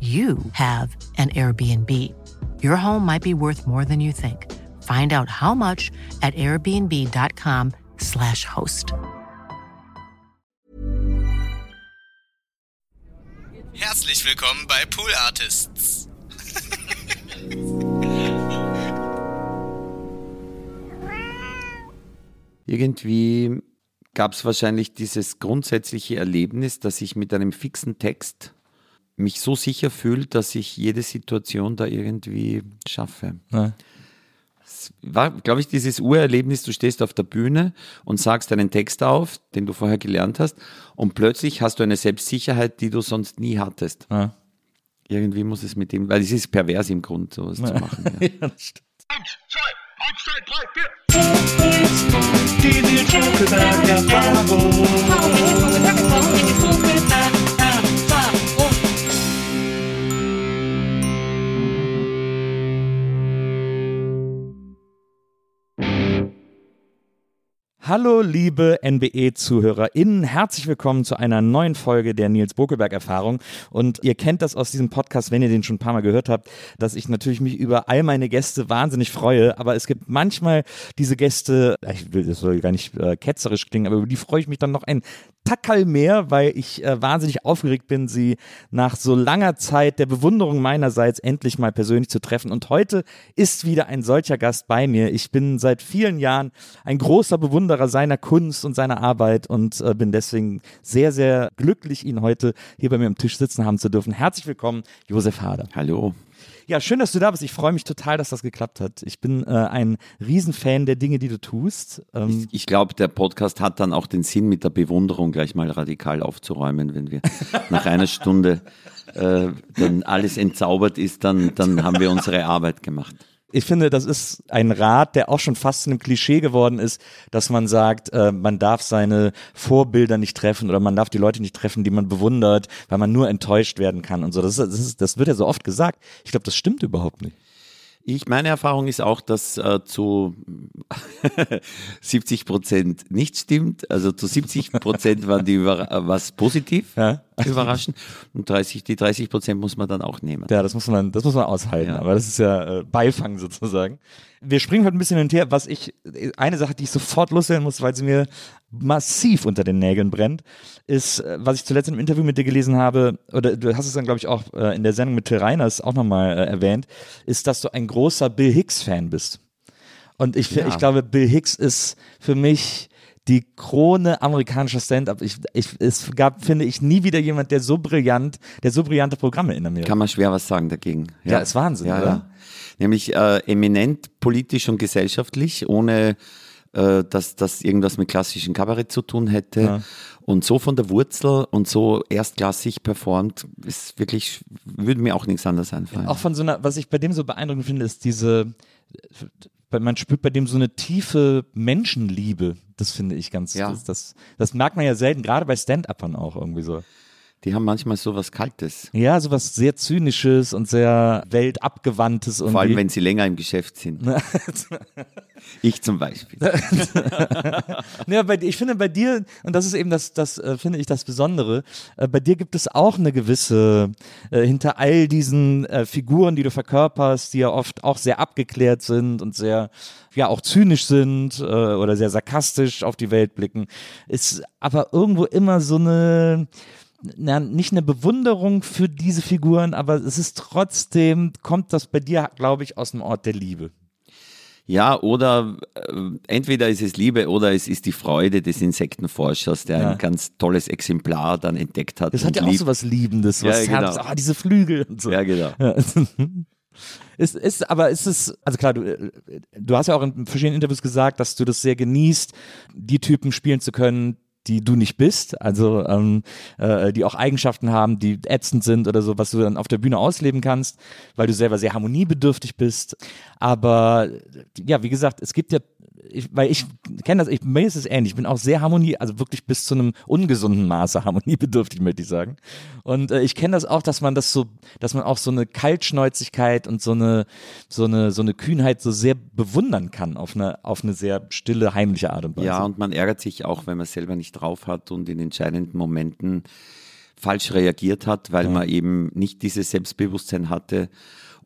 you have an Airbnb. Your home might be worth more than you think. Find out how much at airbnb.com/slash host. Herzlich willkommen bei Pool Artists. Irgendwie gab es wahrscheinlich dieses grundsätzliche Erlebnis, dass ich mit einem fixen Text mich so sicher fühle, dass ich jede Situation da irgendwie schaffe. Ja. Es war, glaube ich, dieses Urerlebnis, du stehst auf der Bühne und sagst einen Text auf, den du vorher gelernt hast, und plötzlich hast du eine Selbstsicherheit, die du sonst nie hattest. Ja. Irgendwie muss es mit dem, weil es ist pervers im Grund, sowas ja. zu machen. Ja. ja, das stimmt. Eins, zwei, eins, zwei, drei, vier. Die Hallo, liebe NBE-ZuhörerInnen. Herzlich willkommen zu einer neuen Folge der Nils Bokelberg-Erfahrung. Und ihr kennt das aus diesem Podcast, wenn ihr den schon ein paar Mal gehört habt, dass ich natürlich mich über all meine Gäste wahnsinnig freue. Aber es gibt manchmal diese Gäste, ich will, das soll gar nicht äh, ketzerisch klingen, aber über die freue ich mich dann noch ein Tackerl mehr, weil ich äh, wahnsinnig aufgeregt bin, sie nach so langer Zeit der Bewunderung meinerseits endlich mal persönlich zu treffen. Und heute ist wieder ein solcher Gast bei mir. Ich bin seit vielen Jahren ein großer Bewunderer seiner Kunst und seiner Arbeit und äh, bin deswegen sehr, sehr glücklich, ihn heute hier bei mir am Tisch sitzen haben zu dürfen. Herzlich willkommen, Josef Hader. Hallo. Ja, schön, dass du da bist. Ich freue mich total, dass das geklappt hat. Ich bin äh, ein Riesenfan der Dinge, die du tust. Ähm ich, ich glaube, der Podcast hat dann auch den Sinn, mit der Bewunderung gleich mal radikal aufzuräumen, wenn wir nach einer Stunde äh, dann alles entzaubert ist, dann, dann haben wir unsere Arbeit gemacht ich finde, das ist ein Rat, der auch schon fast zu einem Klischee geworden ist, dass man sagt, äh, man darf seine Vorbilder nicht treffen oder man darf die Leute nicht treffen, die man bewundert, weil man nur enttäuscht werden kann und so. Das, ist, das, ist, das wird ja so oft gesagt. Ich glaube, das stimmt überhaupt nicht. Ich, meine Erfahrung ist auch, dass äh, zu 70 Prozent nicht stimmt. Also zu 70 Prozent waren die über, äh, was positiv ja. überraschend und 30, die 30 Prozent muss man dann auch nehmen. Ja, das muss man, das muss man aushalten. Ja. Aber das ist ja äh, Beifang sozusagen. Wir springen heute ein bisschen hin und her. Was ich, eine Sache, die ich sofort loswerden muss, weil sie mir massiv unter den Nägeln brennt, ist, äh, was ich zuletzt im Interview mit dir gelesen habe, oder du hast es dann, glaube ich, auch äh, in der Sendung mit Till Reiners auch nochmal äh, erwähnt, ist, dass du ein großer Bill Hicks-Fan bist. Und ich, ja. ich glaube, Bill Hicks ist für mich die Krone amerikanischer Stand-up. Ich, ich, es gab, finde ich, nie wieder jemand, der so brillant, der so brillante Programme in Amerika. Kann man schwer was sagen dagegen. Ja, ja ist Wahnsinn, ja, oder? Ja. Nämlich äh, eminent politisch und gesellschaftlich, ohne äh, dass das irgendwas mit klassischem Kabarett zu tun hätte. Ja. Und so von der Wurzel und so erstklassig performt, ist wirklich, würde mir auch nichts anderes einfallen. Auch von so einer, was ich bei dem so beeindruckend finde, ist diese, man spürt bei dem so eine tiefe Menschenliebe. Das finde ich ganz, ja. das, das, das merkt man ja selten, gerade bei Stand-Uppern auch irgendwie so die haben manchmal so was Kaltes. Ja, so was sehr Zynisches und sehr weltabgewandtes. Vor allem, wenn sie länger im Geschäft sind. ich zum Beispiel. ja, bei, ich finde bei dir, und das ist eben das, das äh, finde ich das Besondere, äh, bei dir gibt es auch eine gewisse, äh, hinter all diesen Figuren, die du verkörperst, die ja oft auch sehr abgeklärt sind und sehr, ja, auch zynisch sind oder sehr sarkastisch auf die Welt blicken, ist aber irgendwo immer so eine, na, nicht eine Bewunderung für diese Figuren, aber es ist trotzdem, kommt das bei dir, glaube ich, aus dem Ort der Liebe. Ja, oder äh, entweder ist es Liebe oder es ist die Freude des Insektenforschers, der Ja. ein ganz tolles Exemplar dann entdeckt hat. Das hat ja auch so was Liebendes, Ja, was genau. Herz, ah, diese Flügel und so. Ja, genau. Ja. Ist, ist, aber ist es, also klar, du, äh, du hast ja auch in verschiedenen Interviews gesagt, dass du das sehr genießt, die Typen spielen zu können, die du nicht bist, also ähm, äh, die auch Eigenschaften haben, die ätzend sind oder so, was du dann auf der Bühne ausleben kannst, weil du selber sehr harmoniebedürftig bist. Aber ja, wie gesagt, es gibt ja, ich, weil ich kenne das, ich, mir ist es ähnlich, ich bin auch sehr harmonie, also wirklich bis zu einem ungesunden Maße harmoniebedürftig, möchte ich sagen. Und äh, ich kenne das auch, dass man das so, dass man auch so eine Kaltschnäuzigkeit und so eine, so eine, so eine Kühnheit so sehr bewundern kann auf eine, auf eine sehr stille, heimliche Art und Weise. Ja, und man ärgert sich auch, wenn man selber nicht drauf hat und in entscheidenden Momenten falsch reagiert hat, weil man eben nicht dieses Selbstbewusstsein hatte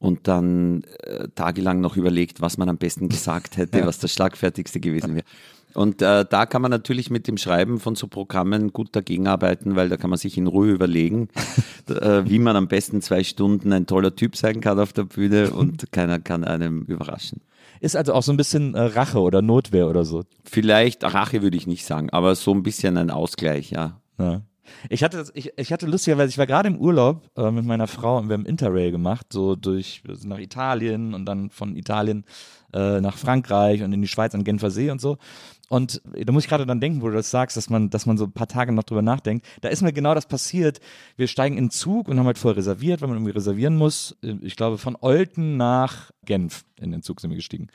und dann äh, tagelang noch überlegt, was man am besten gesagt hätte, was das Schlagfertigste gewesen wäre. Und äh, da kann man natürlich mit dem Schreiben von so Programmen gut dagegen arbeiten, weil da kann man sich in Ruhe überlegen, äh, wie man am besten zwei Stunden ein toller Typ sein kann auf der Bühne und keiner kann einem überraschen. Ist also auch so ein bisschen äh, Rache oder Notwehr oder so. Vielleicht, Rache würde ich nicht sagen, aber so ein bisschen ein Ausgleich, ja. Ja. Ich hatte, ich, ich hatte lustigerweise, ich war gerade im Urlaub äh, mit meiner Frau und wir haben Interrail gemacht, so durch nach Italien und dann von Italien äh, nach Frankreich und in die Schweiz an Genfer See und so. Und da muss ich gerade dann denken, wo du das sagst, dass man, dass man so ein paar Tage noch drüber nachdenkt. Da ist mir genau das passiert. Wir steigen in den Zug und haben halt vorher reserviert, weil man irgendwie reservieren muss. Ich glaube, von Olten nach Genf in den Zug sind wir gestiegen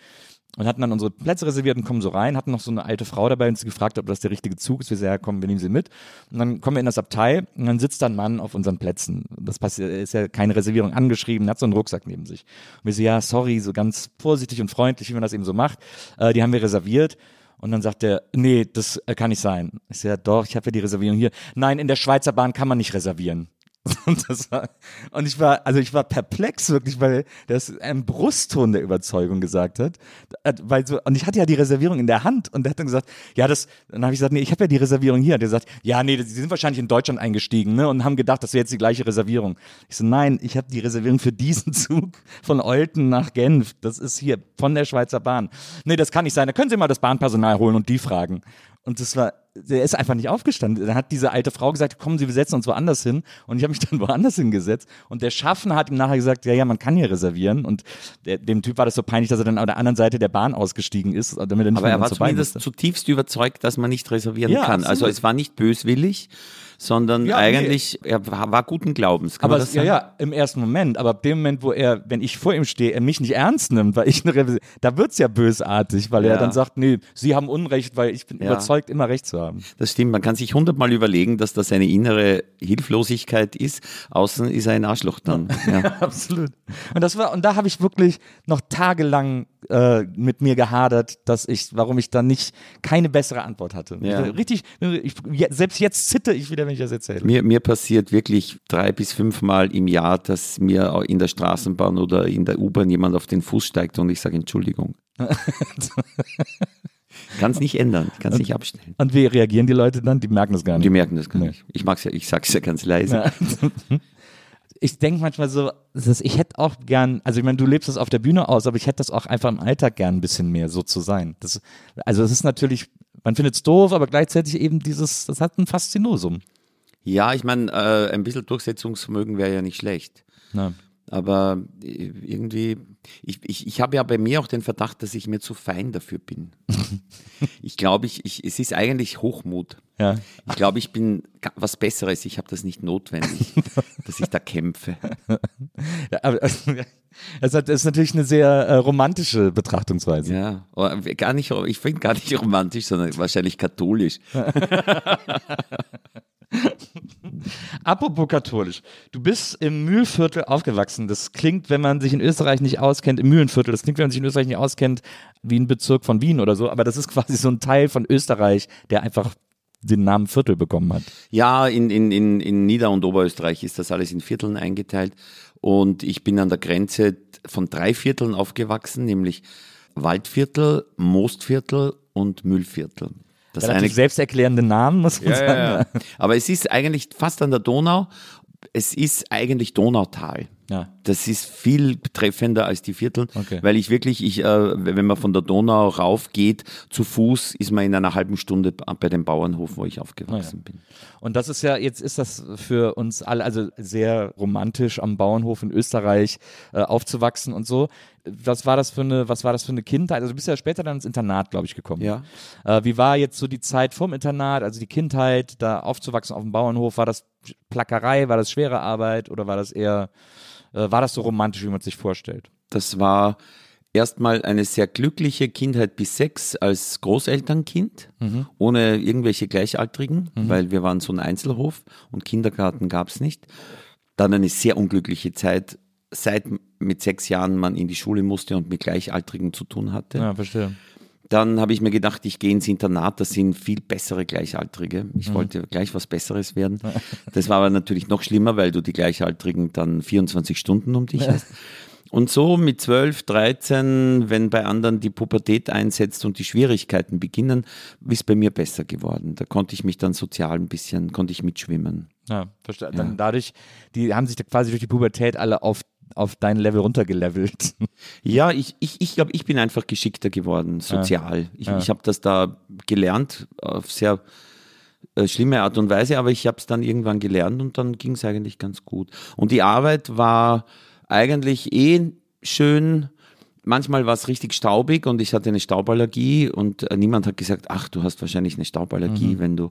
und hatten dann unsere Plätze reserviert und kommen so rein, hatten noch so eine alte Frau dabei und sie gefragt, ob das der richtige Zug ist. Wir sagen, ja, komm, wir nehmen sie mit. Und dann kommen wir in das Abteil und dann sitzt da ein Mann auf unseren Plätzen. Das passiert, ist ja keine Reservierung angeschrieben, hat so einen Rucksack neben sich. Und wir so, ja, sorry, so ganz vorsichtig und freundlich, wie man das eben so macht. Äh, die haben wir reserviert. Und dann sagt er, nee, das äh, kann nicht sein. Ich sage, ja, doch, ich habe ja die Reservierung hier. Nein, in der Schweizer Bahn kann man nicht reservieren. Und, war, und ich war, also ich war perplex wirklich, weil das ein Brustton der Überzeugung gesagt hat. Äh, Weil so, und ich hatte ja die Reservierung in der Hand und der hat dann gesagt, ja, das, dann habe ich gesagt, nee, ich habe ja die Reservierung hier. Und der sagt, ja, nee, sie sind wahrscheinlich in Deutschland eingestiegen, ne, und haben gedacht, das wäre jetzt die gleiche Reservierung. Ich so, nein, ich habe die Reservierung für diesen Zug von Olten nach Genf. Das ist hier von der Schweizer Bahn. Nee, das kann nicht sein. Da können Sie mal das Bahnpersonal holen und die fragen. Und das war, der ist einfach nicht aufgestanden. Dann hat diese alte Frau gesagt, kommen Sie, wir setzen uns woanders hin. Und ich habe mich dann woanders hingesetzt. Und der Schaffner hat ihm nachher gesagt, ja, ja, man kann hier reservieren. Und der, dem Typ war das so peinlich, dass er dann auf der anderen Seite der Bahn ausgestiegen ist, damit er nicht Aber er war zumindest zutiefst überzeugt, dass man nicht reservieren Ja, kann. Also absolut. es war nicht böswillig, sondern Ja, nee. eigentlich, er war, guten Glaubens. Kann Aber das ja, sagen? ja, im ersten Moment. Aber ab dem Moment, wo er, wenn ich vor ihm stehe, er mich nicht ernst nimmt, weil ich eine Revision, da wird's ja bösartig, weil er Ja. dann sagt, nee, Sie haben Unrecht, weil ich bin Ja. überzeugt, immer Recht zu haben. Das stimmt, man kann sich hundertmal überlegen, dass das eine innere Hilflosigkeit ist. Außen ist er ein Arschloch dann. Ja. Absolut. Und das war, und da habe ich wirklich noch tagelang äh, mit mir gehadert, dass ich, warum ich da nicht keine bessere Antwort hatte. Richtig, ich, selbst jetzt zitter ich wieder, wenn ich das erzähle. Mir, mir passiert wirklich drei bis fünfmal im Jahr, dass mir in der Straßenbahn oder in der U-Bahn jemand auf den Fuß steigt und ich sage Entschuldigung. kann es nicht ändern, kann es nicht abstellen. Und wie reagieren die Leute dann? Die merken das gar Die nicht. merken das gar Nee. nicht. Ich mag's ja, ich sag's ja ganz leise. Ich denke manchmal so, ich hätte auch gern, also ich meine, du lebst das auf der Bühne aus, aber ich hätte das auch einfach im Alltag gern ein bisschen mehr so zu sein. Das, also es ist natürlich, man findet es doof, aber gleichzeitig eben dieses, das hat ein Faszinosum. Ja, ich meine, äh, ein bisschen Durchsetzungsvermögen wäre ja nicht schlecht. Ja. Aber äh, irgendwie, ich, ich, ich habe ja bei mir auch den Verdacht, dass ich mir zu fein dafür bin. ich glaube, ich, ich, es ist eigentlich Hochmut. Ja. Ich glaube, ich bin was Besseres. Ich habe das nicht notwendig, dass ich da kämpfe. Ja, aber das ist natürlich eine sehr äh, romantische Betrachtungsweise. Ja, aber gar nicht, ich finde gar nicht romantisch, sondern wahrscheinlich katholisch. Apropos katholisch. Du bist im Mühlviertel aufgewachsen. Das klingt, wenn man sich in Österreich nicht auskennt, im Mühlenviertel, das klingt, wenn man sich in Österreich nicht auskennt, wie ein Bezirk von Wien oder so, aber das ist quasi so ein Teil von Österreich, der einfach den Namen Viertel bekommen hat. Ja, in, in, in, in Nieder- und Oberösterreich ist das alles in Vierteln eingeteilt. Und ich bin an der Grenze von drei Vierteln aufgewachsen, nämlich Waldviertel, Moostviertel und Müllviertel. Das relativ eine- selbsterklärende Namen, muss man Ja, sagen. ja, ja. Aber es ist eigentlich fast an der Donau. Es ist eigentlich Donautal. Ja. Das ist viel treffender als die Viertel, Okay. weil ich wirklich, ich, äh, wenn man von der Donau rauf geht, zu Fuß ist man in einer halben Stunde bei dem Bauernhof, wo ich aufgewachsen bin. Und das ist ja, jetzt ist das für uns alle, also sehr romantisch am Bauernhof in Österreich äh, aufzuwachsen und so. Was war das für eine, was war das für eine Kindheit? Also du bist ja später dann ins Internat, glaube ich, gekommen. Ja. Äh, wie war jetzt so die Zeit vom Internat, also die Kindheit, da aufzuwachsen auf dem Bauernhof? War das Plackerei, war das schwere Arbeit oder war das eher, war das so romantisch, wie man sich vorstellt? Das war erstmal eine sehr glückliche Kindheit bis sechs als Großelternkind, ohne irgendwelche Gleichaltrigen, weil wir waren so ein Einzelhof und Kindergarten gab es nicht. Dann eine sehr unglückliche Zeit, seit mit sechs Jahren man in die Schule musste und mit Gleichaltrigen zu tun hatte. Ja, verstehe. Dann habe ich mir gedacht, ich gehe ins Internat, das sind viel bessere Gleichaltrige. Ich wollte gleich was Besseres werden. Das war aber natürlich noch schlimmer, weil du die Gleichaltrigen dann 24 Stunden um dich hast. Und so mit 12, 13, wenn bei anderen die Pubertät einsetzt und die Schwierigkeiten beginnen, ist bei mir besser geworden. Da konnte ich mich dann sozial ein bisschen, konnte ich mitschwimmen. Ja, verstehe. Dann dadurch, die haben sich da quasi durch die Pubertät alle auf, auf dein Level runtergelevelt. Ja, ich, ich, ich glaube, ich bin einfach geschickter geworden, sozial. Ich, ich habe das da gelernt, auf sehr äh, schlimme Art und Weise, aber ich habe es dann irgendwann gelernt und dann ging es eigentlich ganz gut. Und die Arbeit war eigentlich eh schön. Manchmal war es richtig staubig und ich hatte eine Stauballergie und äh, niemand hat gesagt, ach, du hast wahrscheinlich eine Stauballergie, wenn du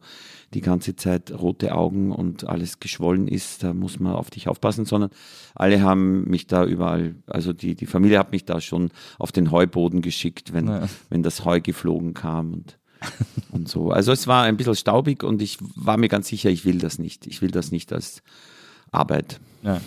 die ganze Zeit rote Augen und alles geschwollen ist, da muss man auf dich aufpassen, sondern alle haben mich da überall, also die, die Familie hat mich da schon auf den Heuboden geschickt, wenn, wenn das Heu geflogen kam und, und so. Also es war ein bisschen staubig und ich war mir ganz sicher, ich will das nicht. Ich will das nicht als Arbeit. Ja.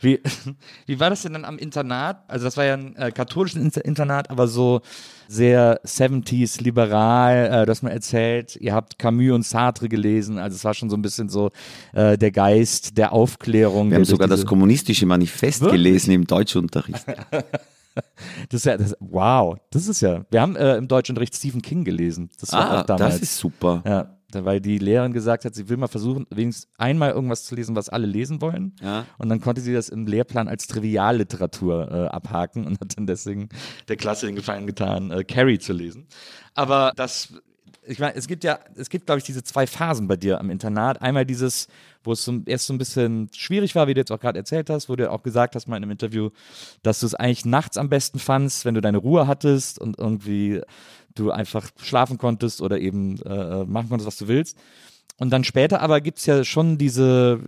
Wie, wie war das denn dann am Internat? Also das war ja ein äh, katholisches Inter- Internat, aber so sehr 70s liberal, äh, hast mir erzählt, ihr habt Camus und Sartre gelesen, also es war schon so ein bisschen so äh, der Geist der Aufklärung. Wir haben sogar das kommunistische Manifest Wirklich? gelesen im Deutschunterricht. das ist ja, das, Wow, das ist ja, wir haben äh, im Deutschunterricht Stephen King gelesen. Das war Ah, auch damals. das ist super. Ja, weil die Lehrerin gesagt hat, sie will mal versuchen, wenigstens einmal irgendwas zu lesen, was alle lesen wollen. Ja. Und dann konnte sie das im Lehrplan als Trivialliteratur äh, abhaken und hat dann deswegen der Klasse den Gefallen getan, äh, Carrie zu lesen. Aber das, ich meine, es gibt ja, es gibt, glaube ich, diese zwei Phasen bei dir am Internat. Einmal dieses, wo es so, erst so ein bisschen schwierig war, wie du jetzt auch gerade erzählt hast, wo du auch gesagt hast mal in einem Interview, dass du es eigentlich nachts am besten fandst, wenn du deine Ruhe hattest und irgendwie du einfach schlafen konntest oder eben äh, machen konntest, was du willst. Und dann später aber gibt es ja schon diese,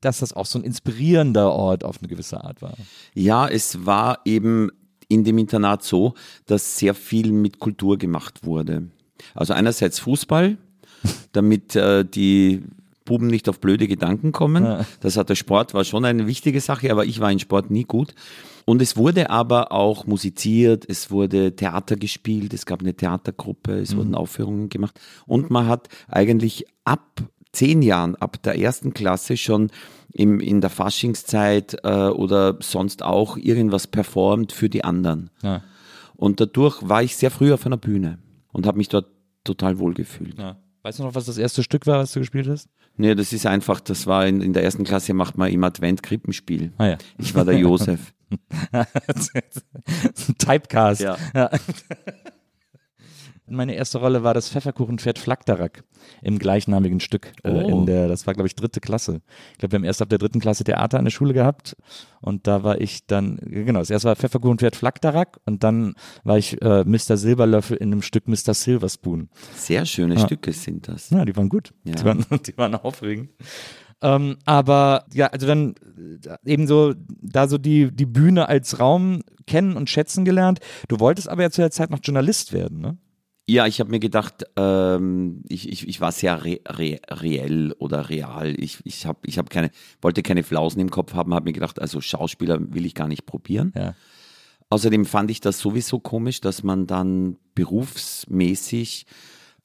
dass das auch so ein inspirierender Ort auf eine gewisse Art war. Ja, es war eben in dem Internat so, dass sehr viel mit Kultur gemacht wurde. Also einerseits Fußball, damit äh, die Buben nicht auf blöde Gedanken kommen. Das hat der Sport, war schon eine wichtige Sache, aber ich war in Sport nie gut. Und es wurde aber auch musiziert, es wurde Theater gespielt, es gab eine Theatergruppe, es wurden Aufführungen gemacht. Und man hat eigentlich ab zehn Jahren, ab der ersten Klasse schon im, in der Faschingszeit äh, oder sonst auch irgendwas performt für die anderen. Ja. Und dadurch war ich sehr früh auf einer Bühne und habe mich dort total wohl gefühlt. Ja. Weißt du noch, was das erste Stück war, was du gespielt hast? Nee, das ist einfach, das war in, in der ersten Klasse macht man im Advent Krippenspiel. Ah ja. Ich war der Josef. Typecast. Ja. Meine erste Rolle war das Pfefferkuchenpferd Flakdarak im gleichnamigen Stück. Äh, Oh. in der, das war, glaube ich, dritte Klasse. Ich glaube, wir haben erst ab der dritten Klasse Theater an der Schule gehabt. Und da war ich dann, genau, das erste war Pfefferkuchenpferd Flakdarak und dann war ich äh, Mr. Silberlöffel in dem Stück Mr. Silverspoon. Sehr schöne Stücke sind das. Ja, die waren gut. Ja. Die, waren, die waren aufregend. Ähm, aber ja, also dann äh, eben so, da so die, die Bühne als Raum kennen und schätzen gelernt. Du wolltest aber ja zu der Zeit noch Journalist werden, ne? Ja, ich habe mir gedacht, ähm, ich, ich, ich war sehr re, re, reell oder real. Ich, ich, hab, ich hab keine, wollte keine Flausen im Kopf haben, habe mir gedacht, also Schauspieler will ich gar nicht probieren. Ja. Außerdem fand ich das sowieso komisch, dass man dann berufsmäßig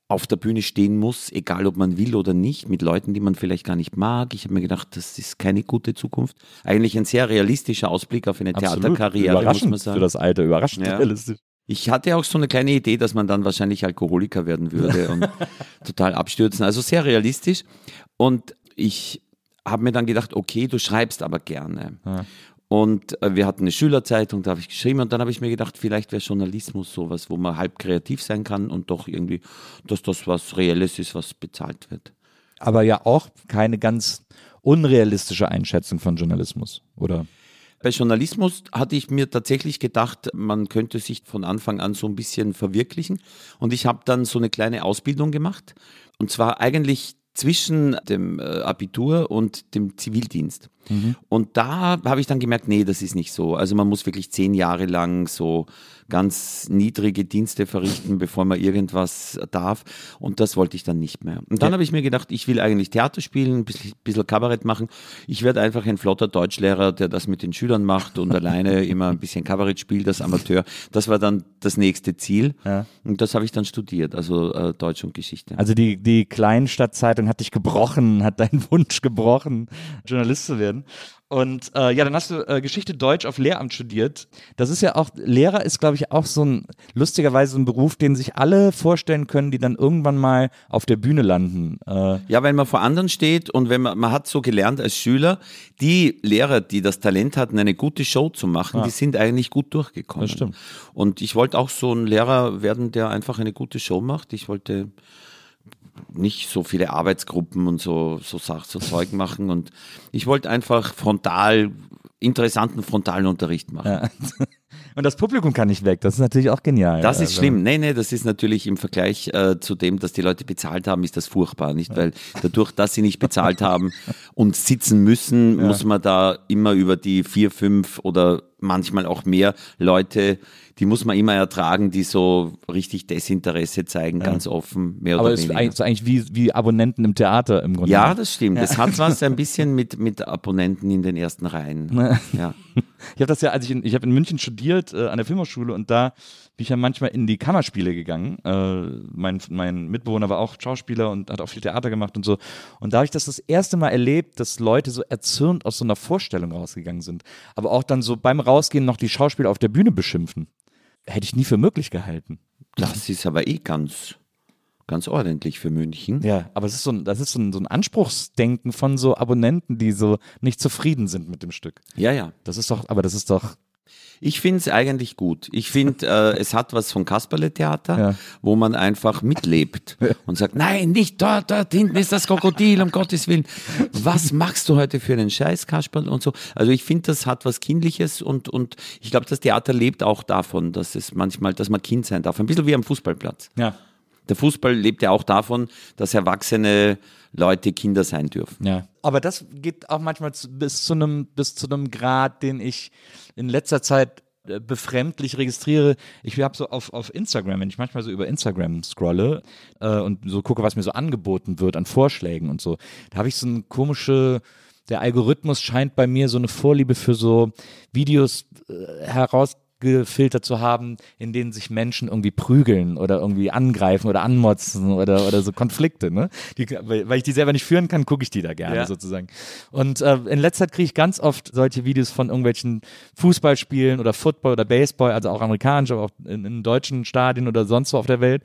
auf der Bühne stehen muss, egal ob man will oder nicht, mit Leuten, die man vielleicht gar nicht mag. Ich habe mir gedacht, das ist keine gute Zukunft. Eigentlich ein sehr realistischer Ausblick auf eine Theaterkarriere, muss man sagen. für das Alter, überraschend Ja. realistisch. Ich hatte auch so eine kleine Idee, dass man dann wahrscheinlich Alkoholiker werden würde und total abstürzen. Also sehr realistisch. Und ich habe mir dann gedacht, okay, du schreibst aber gerne. Ja. Und äh, wir hatten eine Schülerzeitung, da habe ich geschrieben und dann habe ich mir gedacht, vielleicht wäre Journalismus sowas, wo man halb kreativ sein kann und doch irgendwie, dass das was Reelles ist, was bezahlt wird. Aber ja auch keine ganz unrealistische Einschätzung von Journalismus, oder? Bei Journalismus hatte ich mir tatsächlich gedacht, man könnte sich von Anfang an so ein bisschen verwirklichen. Und ich habe dann so eine kleine Ausbildung gemacht. Und zwar eigentlich zwischen dem äh, Abitur und dem Zivildienst. Und da habe ich dann gemerkt, nee, das ist nicht so. Also man muss wirklich zehn Jahre lang so ganz niedrige Dienste verrichten, bevor man irgendwas darf. Und das wollte ich dann nicht mehr. Und dann Ja. habe ich mir gedacht, ich will eigentlich Theater spielen, ein bisschen, bisschen Kabarett machen. Ich werde einfach ein flotter Deutschlehrer, der das mit den Schülern macht und alleine immer ein bisschen Kabarett spielt, das Amateur. Das war dann das nächste Ziel. Ja. Und das habe ich dann studiert, also äh, Deutsch und Geschichte. Also die, die Kleinstadtzeitung hat dich gebrochen, hat deinen Wunsch gebrochen, Journalist zu werden. Und äh, ja, dann hast du äh, Geschichte Deutsch auf Lehramt studiert. Das ist ja auch, Lehrer ist, glaube ich, auch so ein, lustigerweise ein Beruf, den sich alle vorstellen können, die dann irgendwann mal auf der Bühne landen. Äh, Ja, weil man vor anderen steht und wenn man, man hat so gelernt als Schüler, die Lehrer, die das Talent hatten, eine gute Show zu machen, die sind eigentlich gut durchgekommen. Das stimmt. Und ich wollte auch so ein Lehrer werden, der einfach eine gute Show macht. Ich wollte nicht so viele Arbeitsgruppen und so, so, Sach- so Zeug machen und ich wollte einfach frontal, interessanten frontalen Unterricht machen. ja. Und das Publikum kann nicht weg. Das ist natürlich auch genial. Das ist Also, schlimm. Nee, nee, das ist natürlich im Vergleich äh, zu dem, dass die Leute bezahlt haben, ist das furchtbar, nicht? Weil dadurch, dass sie nicht bezahlt haben und sitzen müssen, muss man da immer über die vier, fünf oder manchmal auch mehr Leute, die muss man immer ertragen, die so richtig Desinteresse zeigen, ganz offen, mehr Aber oder es ist weniger. eigentlich, wie, wie Abonnenten im Theater im Grunde. ja, das stimmt. Es hat was ein bisschen mit, mit Abonnenten in den ersten Reihen. Ja. Ich habe das ja, als ich in, ich habe in München studiert äh, an der Filmhochschule und da bin ich ja manchmal in die Kammerspiele gegangen. Äh, mein, mein Mitbewohner war auch Schauspieler und hat auch viel Theater gemacht und so. Und da habe ich das das erste Mal erlebt, dass Leute so erzürnt aus so einer Vorstellung rausgegangen sind. Aber auch dann so beim Rausgehen noch die Schauspieler auf der Bühne beschimpfen. Hätte ich nie für möglich gehalten. Das ist aber eh ganz, ganz ordentlich für München. Ja, aber es ist so ein, das ist so ein, so ein Anspruchsdenken von so Abonnenten, die so nicht zufrieden sind mit dem Stück. Ja, ja. Das ist doch, aber das ist doch, Ich finde es eigentlich gut. Ich finde, äh, es hat was von Kasperle-Theater, Ja. wo man einfach mitlebt und sagt, nein, nicht dort, dort hinten ist das Krokodil, um Gottes Willen. Was machst du heute für einen Scheiß, Kasperl und so. Also ich finde, das hat was Kindliches und, und ich glaube, das Theater lebt auch davon, dass es manchmal, dass man Kind sein darf. Ein bisschen wie am Fußballplatz. ja. Der Fußball lebt ja auch davon, dass erwachsene Leute Kinder sein dürfen. Ja. Aber das geht auch manchmal zu, bis zu einem bis zu einem Grad, den ich in letzter Zeit äh, befremdlich registriere. Ich habe so auf, auf Instagram, wenn ich manchmal so über Instagram scrolle äh, und so gucke, was mir so angeboten wird an Vorschlägen und so, da habe ich so eine komische der Algorithmus scheint bei mir so eine Vorliebe für so Videos äh, herausgefiltert zu haben, in denen sich Menschen irgendwie prügeln oder irgendwie angreifen oder anmotzen oder, oder so Konflikte. Ne? Die, weil, weil ich die selber nicht führen kann, gucke ich die da gerne Ja. sozusagen. Und äh, in letzter Zeit kriege ich ganz oft solche Videos von irgendwelchen Fußballspielen oder Football oder Baseball, also auch amerikanisch, aber auch in, in deutschen Stadien oder sonst wo auf der Welt.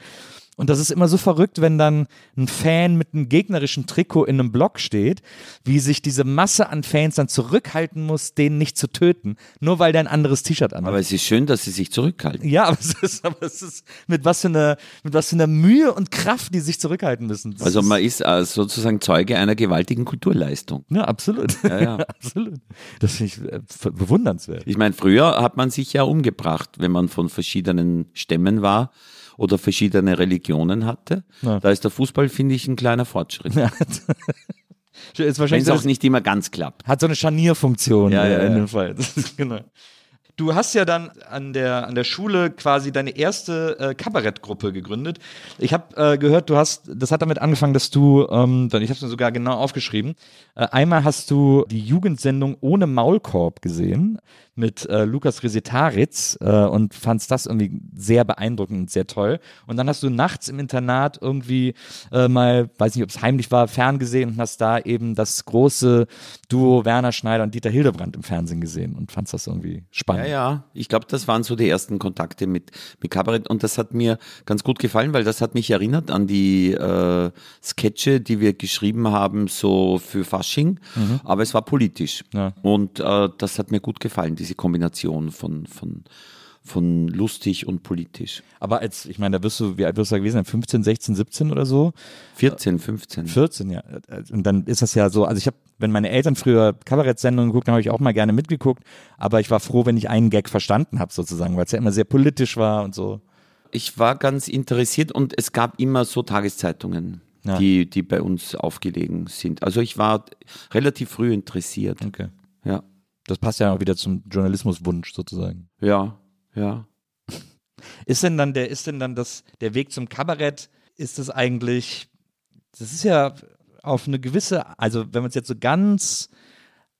Und das ist immer so verrückt, wenn dann ein Fan mit einem gegnerischen Trikot in einem Block steht, wie sich diese Masse an Fans dann zurückhalten muss, den nicht zu töten, nur weil der ein anderes T-Shirt anhat. Aber es ist schön, dass sie sich zurückhalten. ja, aber es ist, aber es ist mit was für einer, mit was für einer Mühe und Kraft, die sich zurückhalten müssen. Das Also man ist äh, sozusagen Zeuge einer gewaltigen Kulturleistung. ja, absolut. Ja, ja. absolut. Das finde ich äh, bewundernswert. Ich meine, früher hat man sich ja umgebracht, wenn man von verschiedenen Stämmen war oder verschiedene Religionen hatte. Ja. Da ist der Fußball, finde ich, ein kleiner Fortschritt. Ist Wenn wahrscheinlich es auch nicht immer ganz klappt. hat so eine Scharnierfunktion Ja, äh, ja, in ja. dem Fall. Genau. Du hast ja dann an der, an der Schule quasi deine erste äh, Kabarettgruppe gegründet. Ich habe äh, gehört, du hast, das hat damit angefangen, dass du, ähm, ich habe es mir sogar genau aufgeschrieben, äh, einmal hast du die Jugendsendung ohne Maulkorb gesehen. Mit äh, Lukas Resetaritz äh, und fandst das irgendwie sehr beeindruckend und sehr toll. Und dann hast du nachts im Internat irgendwie äh, mal, weiß nicht, ob es heimlich war, ferngesehen und hast da eben das große Duo Werner Schneider und Dieter Hildebrand im Fernsehen gesehen und fandst das irgendwie spannend. Ja, ja, ich glaube, das waren so die ersten Kontakte mit, mit Kabarett und das hat mir ganz gut gefallen, weil das hat mich erinnert an die äh, Sketche, die wir geschrieben haben, so für Fasching, aber es war politisch. Ja. Und äh, das hat mir gut gefallen, diese Kombination von, von, von lustig und politisch. Aber als, ich meine, da wirst du, wie alt wirst du da gewesen sein? 15, 16, 17 oder so? 14, 15. 14, ja. Und dann ist das ja so, also ich habe, wenn meine Eltern früher Kabarettsendungen geguckt haben, habe ich auch mal gerne mitgeguckt, aber ich war froh, wenn ich einen Gag verstanden habe sozusagen, weil es ja immer sehr politisch war und so. Ich war ganz interessiert und es gab immer so Tageszeitungen, Ja. die, die bei uns aufgelegen sind. Also ich war relativ früh interessiert. Okay. Das passt ja auch wieder zum Journalismuswunsch sozusagen. ja, ja. Ist denn dann der, ist denn dann das, der Weg zum Kabarett, ist das eigentlich, das ist ja auf eine gewisse, also wenn man es jetzt so ganz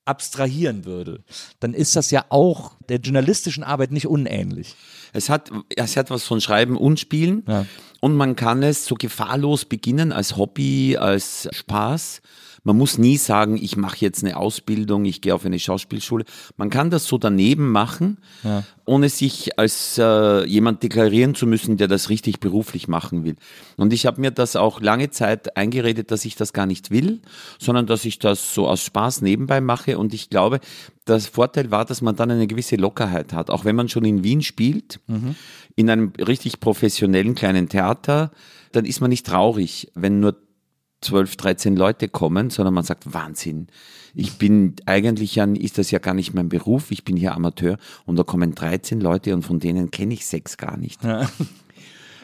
abstrahieren würde, dann ist das ja auch der journalistischen Arbeit nicht unähnlich. Es hat, es hat was von Schreiben und Spielen Ja. und man kann es so gefahrlos beginnen als Hobby, als Spaß. Man muss nie sagen, ich mache jetzt eine Ausbildung, ich gehe auf eine Schauspielschule. Man kann das so daneben machen, ohne sich als äh, jemand deklarieren zu müssen, der das richtig beruflich machen will. Und ich habe mir das auch lange Zeit eingeredet, dass ich das gar nicht will, sondern dass ich das so aus Spaß nebenbei mache. Und ich glaube, das Vorteil war, dass man dann eine gewisse Lockerheit hat. Auch wenn man schon in Wien spielt, in einem richtig professionellen kleinen Theater, dann ist man nicht traurig, wenn nur 12, 13 Leute kommen, sondern man sagt, Wahnsinn. Ich bin eigentlich ja, ist das ja gar nicht mein Beruf, ich bin hier Amateur und da kommen 13 Leute und von denen kenne ich sechs gar nicht.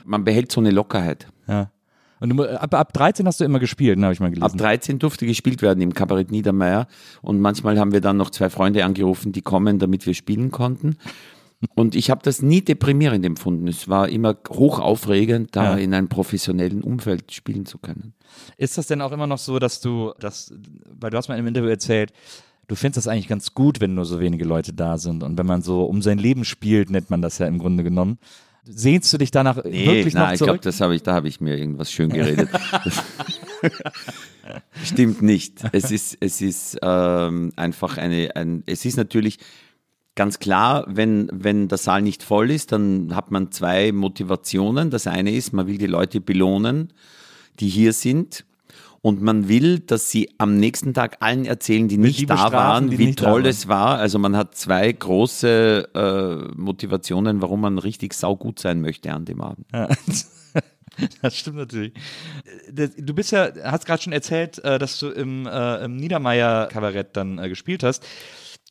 Man behält so eine Lockerheit. Ja. Und du, ab, ab 13 hast du immer gespielt, ne, habe ich mal Ab gelesen. 13 durfte gespielt werden im Kabarett Niedermeyer und manchmal haben wir dann noch zwei Freunde angerufen, die kommen, damit wir spielen konnten. Und ich habe das nie deprimierend empfunden. Es war immer hoch aufregend, da Ja. in einem professionellen Umfeld spielen zu können. Ist das denn auch immer noch so, dass du, das, weil du hast mal in einem Interview erzählt, du findest das eigentlich ganz gut, wenn nur so wenige Leute da sind und wenn man so um sein Leben spielt, nennt man das ja im Grunde genommen. Sehnst du dich danach wirklich nein, noch ich zurück? glaube, das habe ich, da habe ich mir irgendwas schön geredet. Stimmt nicht. Es ist, es ist ähm, einfach eine, ein, es ist natürlich ganz klar, wenn, wenn der Saal nicht voll ist, dann hat man zwei Motivationen. Das eine ist, man will die Leute belohnen, die hier sind. Und man will, dass sie am nächsten Tag allen erzählen, die nicht da waren, die wie nicht toll es war. Also man hat zwei große äh, Motivationen, warum man richtig saugut sein möchte an dem Abend. Ja. Das stimmt natürlich. Du bist ja, hast gerade schon erzählt, äh, dass du im, äh, im Niedermeyer-Kabarett dann äh, gespielt hast.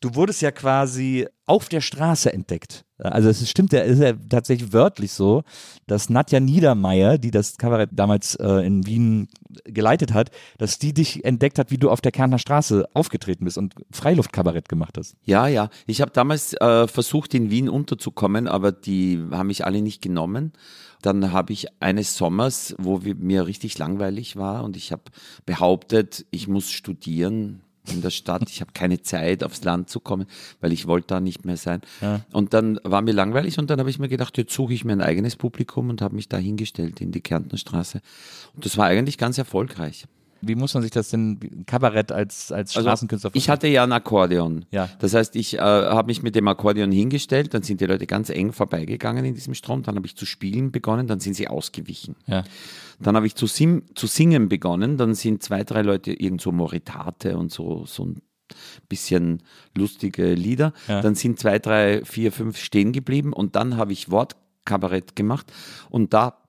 Du wurdest ja quasi auf der Straße entdeckt. Also es stimmt ja, ist ja tatsächlich wörtlich so, dass Nadja Niedermeyer, die das Kabarett damals äh, in Wien geleitet hat, dass die dich entdeckt hat, wie du auf der Kärntner Straße aufgetreten bist und Freiluftkabarett gemacht hast. Ja, ja. Ich habe damals äh, versucht, in Wien unterzukommen, aber die haben mich alle nicht genommen. Dann habe ich eines Sommers, wo mir richtig langweilig war und ich habe behauptet, ich muss studieren in der Stadt. Ich habe keine Zeit, aufs Land zu kommen, weil ich wollte da nicht mehr sein. Und dann war mir langweilig und dann habe ich mir gedacht, jetzt suche ich mir ein eigenes Publikum und habe mich da hingestellt in die Kärntner Straße. Und das war eigentlich ganz erfolgreich. Wie muss man sich das denn, Kabarett als, als Also, Straßenkünstler ich hatte ja ein Akkordeon. Ja. Das heißt, ich äh, habe mich mit dem Akkordeon hingestellt, dann sind die Leute ganz eng vorbeigegangen in diesem Strom, dann habe ich zu spielen begonnen, dann sind sie ausgewichen. Ja. Dann habe ich zu, sim zu singen begonnen, dann sind zwei, drei Leute irgend so Moritate und so, so ein bisschen lustige Lieder. Ja. Dann sind zwei, drei, vier, fünf stehen geblieben und dann habe ich Wortkabarett gemacht und da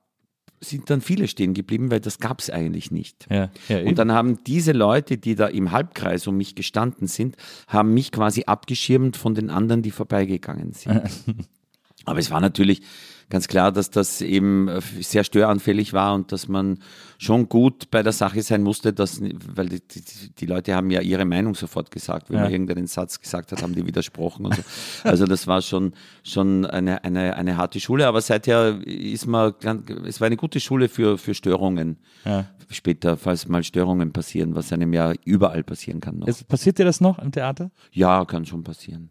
sind dann viele stehen geblieben, weil das gab es eigentlich nicht. Ja, ja. Und dann haben diese Leute, die da im Halbkreis um mich gestanden sind, haben mich quasi abgeschirmt von den anderen, die vorbeigegangen sind. Aber es war natürlich ganz klar, dass das eben äh, sehr störanfällig war und dass man schon gut bei der Sache sein musste, dass, weil die, die, die Leute haben ja ihre Meinung sofort gesagt. Wenn Ja. man irgendeinen Satz gesagt hat, haben die widersprochen und so. Also das war schon, schon eine, eine, eine harte Schule, aber seither ist man, es war eine gute Schule für, für Störungen Ja. später, falls mal Störungen passieren, was einem ja überall passieren kann noch. Ist, passiert dir das noch im Theater? ja, kann schon passieren.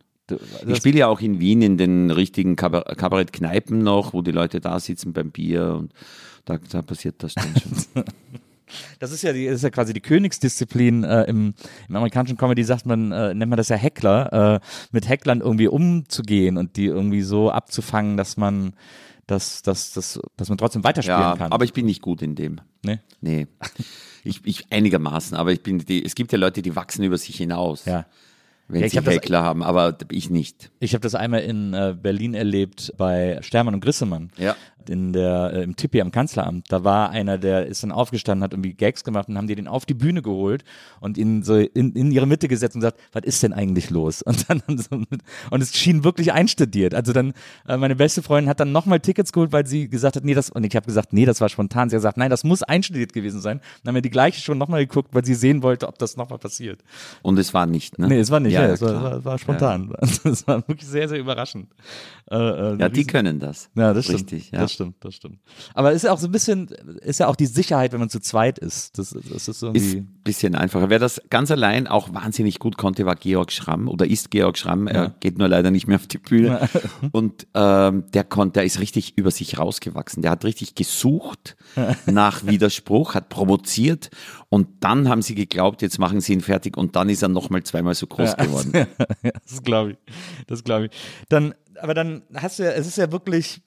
Ich spiele ja auch in Wien in den richtigen Kabar- Kabarettkneipen noch, wo die Leute da sitzen beim Bier und da, da passiert das dann schon. das ist ja, die, das ist ja quasi die Königsdisziplin äh, im, im amerikanischen Comedy, sagt man, äh, nennt man das ja Heckler, äh, mit Hecklern irgendwie umzugehen und die irgendwie so abzufangen, dass man, dass, dass, dass, dass man trotzdem weiterspielen ja, kann. aber ich bin nicht gut in dem. ne? Nee. Ich, ich einigermaßen, aber ich bin die, es gibt ja Leute, die wachsen über sich hinaus, Ja. Wenn Ja, ich sie hab das- Heckler haben, aber ich nicht. Ich habe das einmal in äh, Berlin erlebt bei Stermann und Grissemann. Ja. In der, äh, im Tippi am Kanzleramt. Da war einer, der ist dann aufgestanden, hat irgendwie Gags gemacht und haben die den auf die Bühne geholt und ihn so in, in ihre Mitte gesetzt und gesagt, was ist denn eigentlich los? Und dann so mit, und es schien wirklich einstudiert. Also dann, äh, meine beste Freundin hat dann nochmal Tickets geholt, weil sie gesagt hat, nee, das, und ich habe gesagt, nee, das war spontan. Sie hat gesagt, nein, das muss einstudiert gewesen sein. Dann haben wir die gleiche schon nochmal geguckt, weil sie sehen wollte, ob das nochmal passiert. Und es war nicht, ne? Nee, es war nicht, ja, ja, es war, war, war spontan. Es war wirklich sehr, sehr überraschend. Äh, äh, Ja, die riesen- können das. ja, das stimmt. Richtig, ja. Das stimmt, das stimmt. Aber es ist ja auch so ein bisschen, ist ja auch die Sicherheit, wenn man zu zweit ist. Das, das ist Ist irgendwie. ein bisschen einfacher. Wer das ganz allein auch wahnsinnig gut konnte, war Georg Schramm oder ist Georg Schramm. Er geht nur leider nicht mehr auf die Bühne. Und ähm, der konnte, der ist richtig über sich rausgewachsen. Der hat richtig gesucht nach Widerspruch, hat provoziert und dann haben sie geglaubt, jetzt machen sie ihn fertig und dann ist er nochmal zweimal so groß geworden. ja, das glaube ich. Das glaube ich. Dann, aber dann hast du ja, es ist ja wirklich,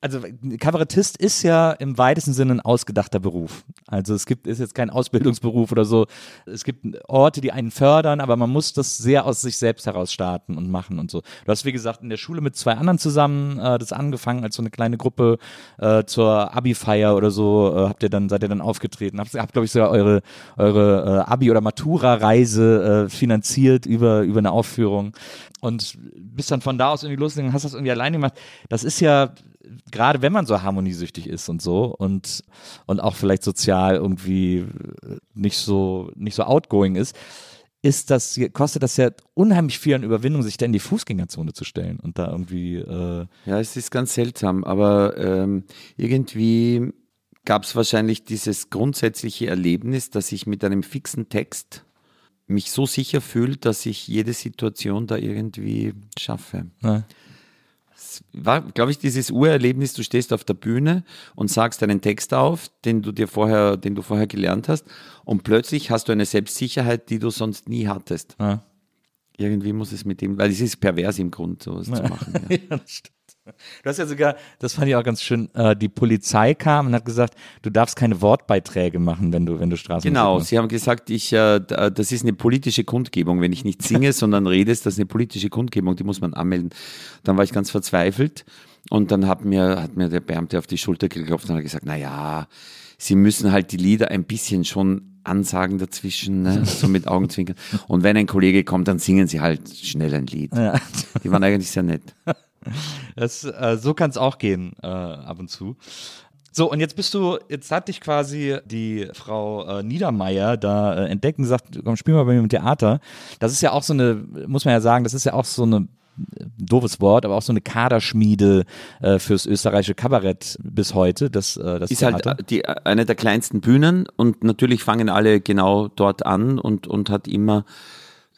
also Kabarettist ist ja im weitesten Sinne ein ausgedachter Beruf. Also es gibt, ist jetzt kein Ausbildungsberuf oder so. Es gibt Orte, die einen fördern, aber man muss das sehr aus sich selbst heraus starten und machen und so. Du hast, wie gesagt, in der Schule mit zwei anderen zusammen äh, das angefangen als so eine kleine Gruppe äh, zur Abi-Feier oder so, äh, habt ihr dann, seid ihr dann aufgetreten. Habt, habt glaube ich, sogar eure, eure äh, Abi- oder Matura-Reise äh, finanziert über, über eine Aufführung und bist dann von da aus irgendwie losgegangen, hast das irgendwie alleine gemacht. Das ist ja, gerade wenn man so harmoniesüchtig ist und so und, und auch vielleicht sozial irgendwie nicht so, nicht so outgoing ist, ist das, kostet das ja unheimlich viel an Überwindung, sich da in die Fußgängerzone zu stellen und da irgendwie, äh, Ja, es ist ganz seltsam, aber ähm, irgendwie gab es wahrscheinlich dieses grundsätzliche Erlebnis, dass ich mit einem fixen Text mich so sicher fühle, dass ich jede Situation da irgendwie schaffe. ne? War, glaube ich, dieses Urerlebnis, du stehst auf der Bühne und sagst einen Text auf, den du dir vorher, den du vorher gelernt hast, und plötzlich hast du eine Selbstsicherheit, die du sonst nie hattest. Ja. Irgendwie muss es mit dem, weil es ist pervers im Grund, sowas zu machen. Ja. Ja, das stimmt. Du hast ja sogar, das fand ich auch ganz schön, äh, die Polizei kam und hat gesagt, du darfst keine Wortbeiträge machen, wenn du, wenn du Straßenmusik Genau. Sie haben gesagt, ich, äh, das ist eine politische Kundgebung. Wenn ich nicht singe, sondern rede, ist das eine politische Kundgebung, die muss man anmelden. Dann war ich ganz verzweifelt und dann hat mir, hat mir der Beamte auf die Schulter geklopft und hat gesagt, na ja, Sie müssen halt die Lieder ein bisschen schon ansagen dazwischen, ne? so mit Augenzwinkern. Und wenn ein Kollege kommt, dann singen Sie halt schnell ein Lied. Ja. Die waren eigentlich sehr nett. Das, äh, so kann es auch gehen, äh, ab und zu. So, und jetzt bist du, jetzt hat dich quasi die Frau äh, Niedermeyer da äh, entdeckt und gesagt, komm, spiel mal bei mir im Theater. Das ist ja auch so eine, muss man ja sagen, das ist ja auch so eine äh, doofes Wort, aber auch so eine Kaderschmiede äh, fürs österreichische Kabarett bis heute, das, äh, das ist Theater. halt die, eine der kleinsten Bühnen und natürlich fangen alle genau dort an und, und hat immer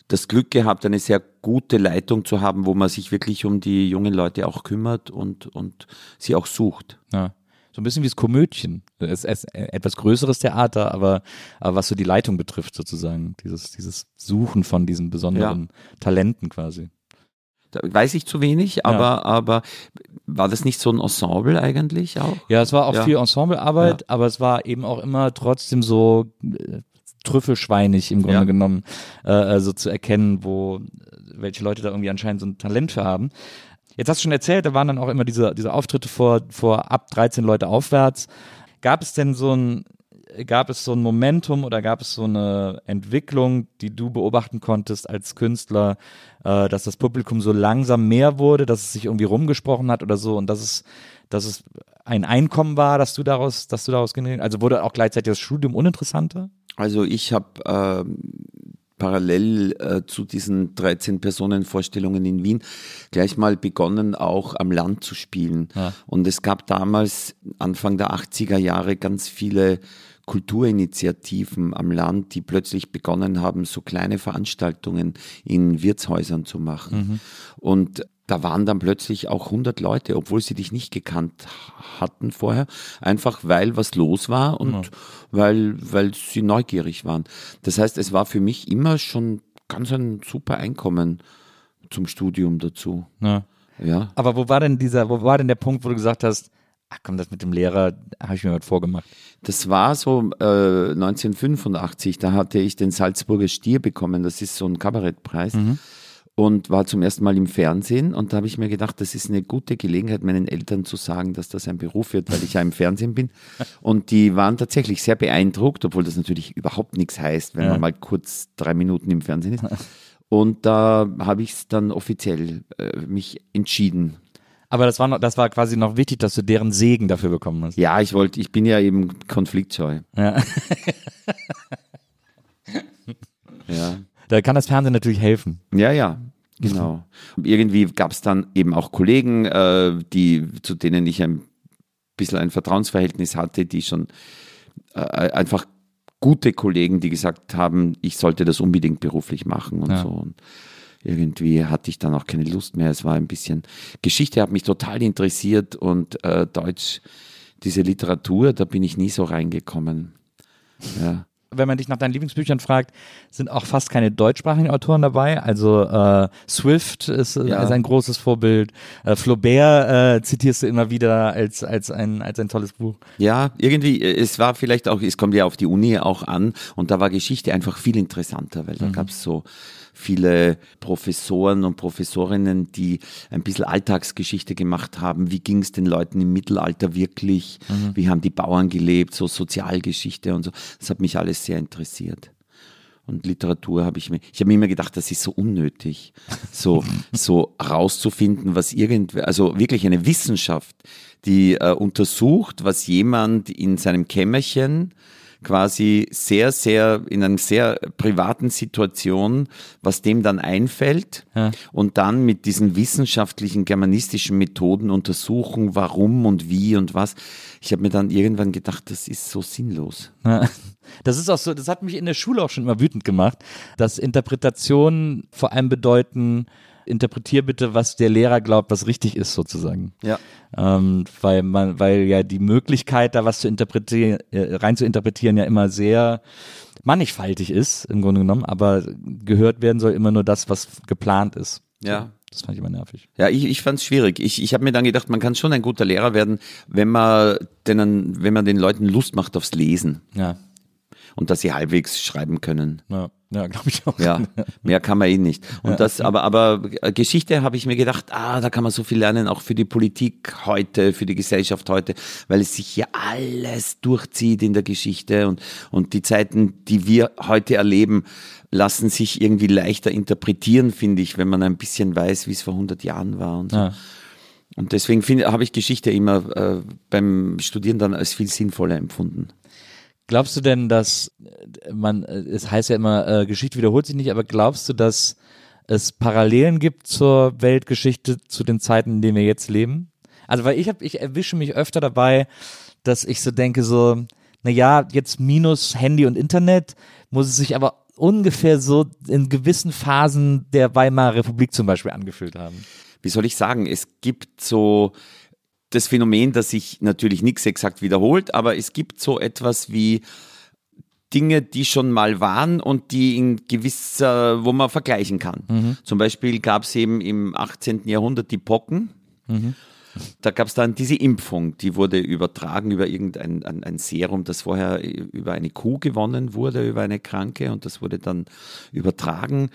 das Glück gehabt, eine sehr gute Leitung zu haben, wo man sich wirklich um die jungen Leute auch kümmert und, und sie auch sucht. Ja. So ein bisschen wie das Komödchen. Es ist etwas größeres Theater, aber, aber was so die Leitung betrifft, sozusagen. Dieses, dieses Suchen von diesen besonderen Talenten quasi. Da weiß ich zu wenig, aber, aber war das nicht so ein Ensemble eigentlich auch? Ja, es war auch Ja. viel Ensemblearbeit, aber es war eben auch immer trotzdem so äh, trüffelschweinig im Grunde Ja. genommen, äh, also zu erkennen, wo welche Leute da irgendwie anscheinend so ein Talent für haben. Jetzt hast du schon erzählt, da waren dann auch immer diese, diese Auftritte vor, vor ab 13 Leute aufwärts. Gab es denn so ein, gab es so ein Momentum oder gab es so eine Entwicklung, die du beobachten konntest als Künstler, äh, dass das Publikum so langsam mehr wurde, dass es sich irgendwie rumgesprochen hat oder so und dass es, dass es ein Einkommen war, dass du daraus, dass du daraus generiert, also wurde auch gleichzeitig das Studium uninteressanter? Also ich habe ähm, parallel äh, zu diesen 13 Personen-Vorstellungen in Wien gleich mal begonnen, auch am Land zu spielen. Ja. Und es gab damals, Anfang der 80er Jahre, ganz viele Kulturinitiativen am Land, die plötzlich begonnen haben, so kleine Veranstaltungen in Wirtshäusern zu machen. Und da waren dann plötzlich auch 100 Leute, obwohl sie dich nicht gekannt hatten vorher, einfach weil was los war und weil, weil sie neugierig waren. Das heißt, es war für mich immer schon ganz ein super Einkommen zum Studium dazu. Ja. Ja. Aber wo war denn dieser, wo war denn der Punkt, wo du gesagt hast, ach komm, das mit dem Lehrer, habe ich mir was vorgemacht. Das war so äh, 1985, da hatte ich den Salzburger Stier bekommen, das ist so ein Kabarettpreis. Und war zum ersten Mal im Fernsehen und da habe ich mir gedacht, das ist eine gute Gelegenheit, meinen Eltern zu sagen, dass das ein Beruf wird, weil ich ja im Fernsehen bin. Und die waren tatsächlich sehr beeindruckt, obwohl das natürlich überhaupt nichts heißt, wenn Ja. man mal kurz drei Minuten im Fernsehen ist. Und da habe ich es dann offiziell äh, mich entschieden. Aber das war noch, das war quasi noch wichtig, dass du deren Segen dafür bekommen hast. Ja, ich wollte, ich bin ja eben konfliktscheu. Ja. Ja. Da kann das Fernsehen natürlich helfen. Ja, ja, genau. Irgendwie gab es dann eben auch Kollegen, äh, die, zu denen ich ein bisschen ein Vertrauensverhältnis hatte, die schon äh, einfach gute Kollegen, die gesagt haben, ich sollte das unbedingt beruflich machen und Ja. so. Und irgendwie hatte ich dann auch keine Lust mehr. Es war ein bisschen, Geschichte hat mich total interessiert und äh, Deutsch, diese Literatur, da bin ich nie so reingekommen. Ja. Wenn man dich nach deinen Lieblingsbüchern fragt, sind auch fast keine deutschsprachigen Autoren dabei. Also äh, Swift ist, äh, Ja. ist ein großes Vorbild. Äh, Flaubert äh, zitierst du immer wieder als, als, ein, als ein tolles Buch. Ja, irgendwie, äh, es war vielleicht auch, es kommt ja auf die Uni auch an und da war Geschichte einfach viel interessanter, weil da gab es so viele Professoren und Professorinnen, die ein bisschen Alltagsgeschichte gemacht haben. Wie ging es den Leuten im Mittelalter wirklich? Wie haben die Bauern gelebt? So Sozialgeschichte und so. Das hat mich alles sehr interessiert. Und Literatur habe ich mir, ich habe mir immer gedacht, das ist so unnötig, so, so rauszufinden, was irgendwer, also wirklich eine Wissenschaft, die äh, untersucht, was jemand in seinem Kämmerchen quasi sehr, sehr, in einer sehr privaten Situation, was dem dann einfällt Ja. und dann mit diesen wissenschaftlichen, germanistischen Methoden untersuchen, warum und wie und was. Ich habe mir dann irgendwann gedacht, das ist so sinnlos. Ja. Das ist auch so, das hat mich in der Schule auch schon immer wütend gemacht, dass Interpretationen vor allem bedeuten, interpretier bitte, was der Lehrer glaubt, was richtig ist, sozusagen. Ja. Ähm, weil man, weil ja die Möglichkeit, da was zu interpretieren, äh, rein zu interpretieren, ja immer sehr mannigfaltig ist, im Grunde genommen, aber gehört werden soll immer nur das, was geplant ist. Ja. Das fand ich immer nervig. Ja, ich, ich fand es schwierig. Ich, ich habe mir dann gedacht, man kann schon ein guter Lehrer werden, wenn man, denen, wenn man den Leuten Lust macht aufs Lesen Ja, und dass sie halbwegs schreiben können. ja, ja glaube ich auch. Ja, mehr kann man eh nicht. Und das, aber, aber äh, Geschichte habe ich mir gedacht, ah, da kann man so viel lernen, auch für die Politik heute, für die Gesellschaft heute, weil es sich ja alles durchzieht in der Geschichte und, und die Zeiten, die wir heute erleben, lassen sich irgendwie leichter interpretieren, finde ich, wenn man ein bisschen weiß, wie es vor 100 Jahren war und so. Ja. Und deswegen habe ich Geschichte immer äh, beim Studieren dann als viel sinnvoller empfunden. Glaubst du denn, dass äh, man, äh, es heißt ja immer, äh, Geschichte wiederholt sich nicht, aber glaubst du, dass es Parallelen gibt zur Weltgeschichte zu den Zeiten, in denen wir jetzt leben? Also, weil ich habe, ich erwische mich öfter dabei, dass ich so denke, so, na ja, jetzt minus Handy und Internet muss es sich aber ungefähr so in gewissen Phasen der Weimarer Republik zum Beispiel angefühlt haben. wie soll ich sagen, es gibt so das Phänomen, dass sich natürlich nichts exakt wiederholt, aber es gibt so etwas wie Dinge, die schon mal waren und die in gewisser, wo man vergleichen kann. Zum Beispiel gab es eben im 18. Jahrhundert die Pocken. Da gab es dann diese Impfung, die wurde übertragen über irgendein ein, ein Serum, das vorher über eine Kuh gewonnen wurde, über eine Kranke und das wurde dann übertragen.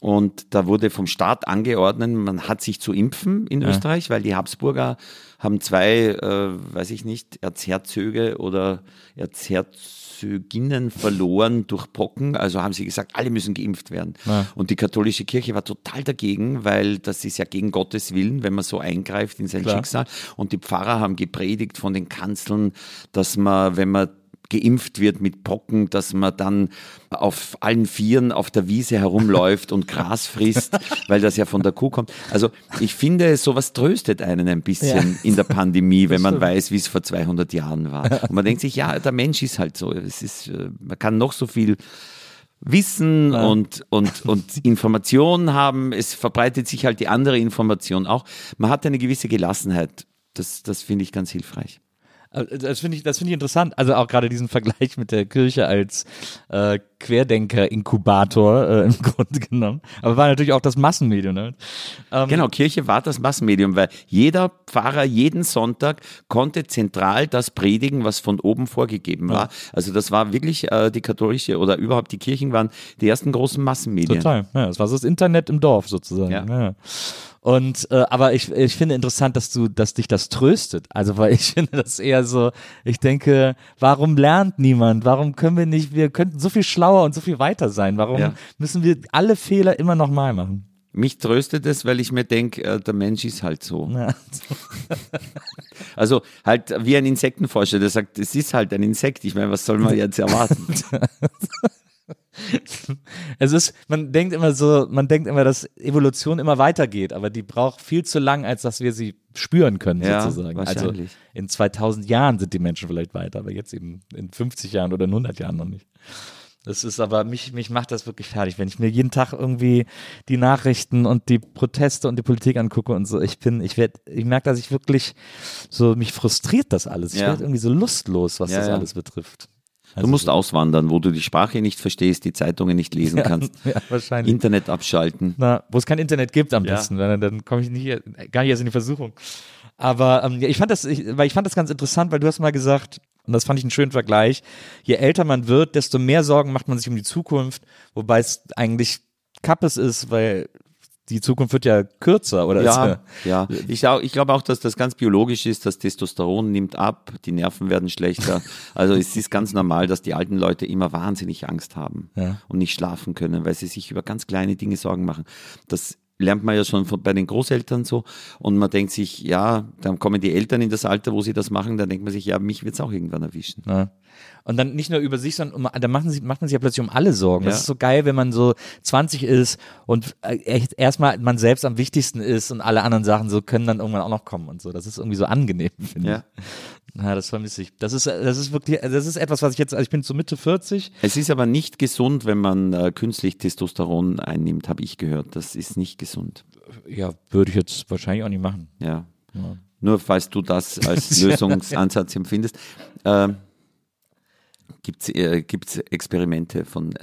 Und da wurde vom Staat angeordnet, man hat sich zu impfen in Österreich, weil die Habsburger haben zwei, äh, weiß ich nicht, Erzherzöge oder Erzherzoginnen verloren durch Pocken. Also haben sie gesagt, alle müssen geimpft werden. Ja. Und die katholische Kirche war total dagegen, weil das ist ja gegen Gottes Willen, wenn man so eingreift in sein Klar. Schicksal. Und die Pfarrer haben gepredigt von den Kanzeln, dass man, wenn man geimpft wird mit Pocken, dass man dann auf allen Vieren auf der Wiese herumläuft und Gras frisst, weil das ja von der Kuh kommt. Also ich finde, sowas tröstet einen ein bisschen Ja. in der Pandemie, wenn man weiß, wie es vor 200 Jahren war. Und man denkt sich, ja, der Mensch ist halt so. Es ist, äh, man kann noch so viel Wissen und, und, und Informationen haben. Es verbreitet sich halt die andere Information auch. Man hat eine gewisse Gelassenheit. Das, das finde ich ganz hilfreich. Also, Das finde ich, das finde ich interessant. Also auch gerade diesen Vergleich mit der Kirche als äh, Querdenker-Inkubator äh, im Grunde genommen. Aber war natürlich auch das Massenmedium. Ne? Ähm, Genau, Kirche war das Massenmedium, weil jeder Pfarrer jeden Sonntag konnte zentral das predigen, was von oben vorgegeben war. Also das war wirklich äh, die katholische oder überhaupt die Kirchen waren die ersten großen Massenmedien. Total. Ja, das war so das Internet im Dorf sozusagen. Ja. Ja. Und äh, aber ich, ich finde interessant, dass du, dass dich das tröstet. Also weil ich finde das eher so, ich denke, warum lernt niemand? Warum können wir nicht, wir könnten so viel schlauer und so viel weiter sein. Warum Ja. müssen wir alle Fehler immer nochmal machen? Mich tröstet es, weil ich mir denke, äh, der Mensch ist halt so. Ja. Also halt wie ein Insektenforscher, der sagt, es ist halt ein Insekt. Ich meine, was soll man jetzt erwarten? Es ist, man denkt immer so, man denkt immer, dass Evolution immer weitergeht, aber die braucht viel zu lang, als dass wir sie spüren können, Ja, sozusagen. Also in 2000 Jahren sind die Menschen vielleicht weiter, aber jetzt eben in 50 Jahren oder in 100 Jahren noch nicht. Das ist aber, mich, mich macht das wirklich fertig, wenn ich mir jeden Tag irgendwie die Nachrichten und die Proteste und die Politik angucke und so. Ich bin, ich werde, ich merke, dass ich wirklich so, mich frustriert das alles. Ich Ja. werde irgendwie so lustlos, was Ja, das alles betrifft. Du musst auswandern, wo du die Sprache nicht verstehst, die Zeitungen nicht lesen kannst, Ja, wahrscheinlich. Internet abschalten. Na, wo es kein Internet gibt am Ja. besten, dann, dann komme ich nicht, gar nicht erst in die Versuchung. Aber ähm, ja, ich fand das, ich, weil ich fand das ganz interessant, weil du hast mal gesagt, und das fand ich einen schönen Vergleich, je älter man wird, desto mehr Sorgen macht man sich um die Zukunft, wobei es eigentlich Kappes ist, weil die Zukunft wird ja kürzer, oder? Ja, ja. Ich, auch- ich glaube auch, dass das ganz biologisch ist. Das Testosteron nimmt ab, die Nerven werden schlechter. Also es ist ganz normal, dass die alten Leute immer wahnsinnig Angst haben Ja. und nicht schlafen können, weil sie sich über ganz kleine Dinge Sorgen machen. Das lernt man ja schon von, bei den Großeltern so. Und man denkt sich, ja, dann kommen die Eltern in das Alter, wo sie das machen, dann denkt man sich, ja, mich wird es auch irgendwann erwischen. Ja. Und dann nicht nur über sich, sondern um, da machen sie, macht man sich ja plötzlich um alle Sorgen. Das Ja. ist so geil, wenn man so 20 ist und äh, erstmal man selbst am wichtigsten ist und alle anderen Sachen so können dann irgendwann auch noch kommen und so. Das ist irgendwie so angenehm, finde Ja. ich. Ja, das vermisse ich. Das ist, das ist wirklich, das ist etwas, was ich jetzt, also ich bin so Mitte 40. Es ist aber nicht gesund, wenn man äh, künstlich Testosteron einnimmt, habe ich gehört. Das ist nicht gesund. Ja, würde ich jetzt wahrscheinlich auch nicht machen. Ja. Nur falls du das als Lösungsansatz empfindest. Ähm, Gibt es äh, gibt's Experimente von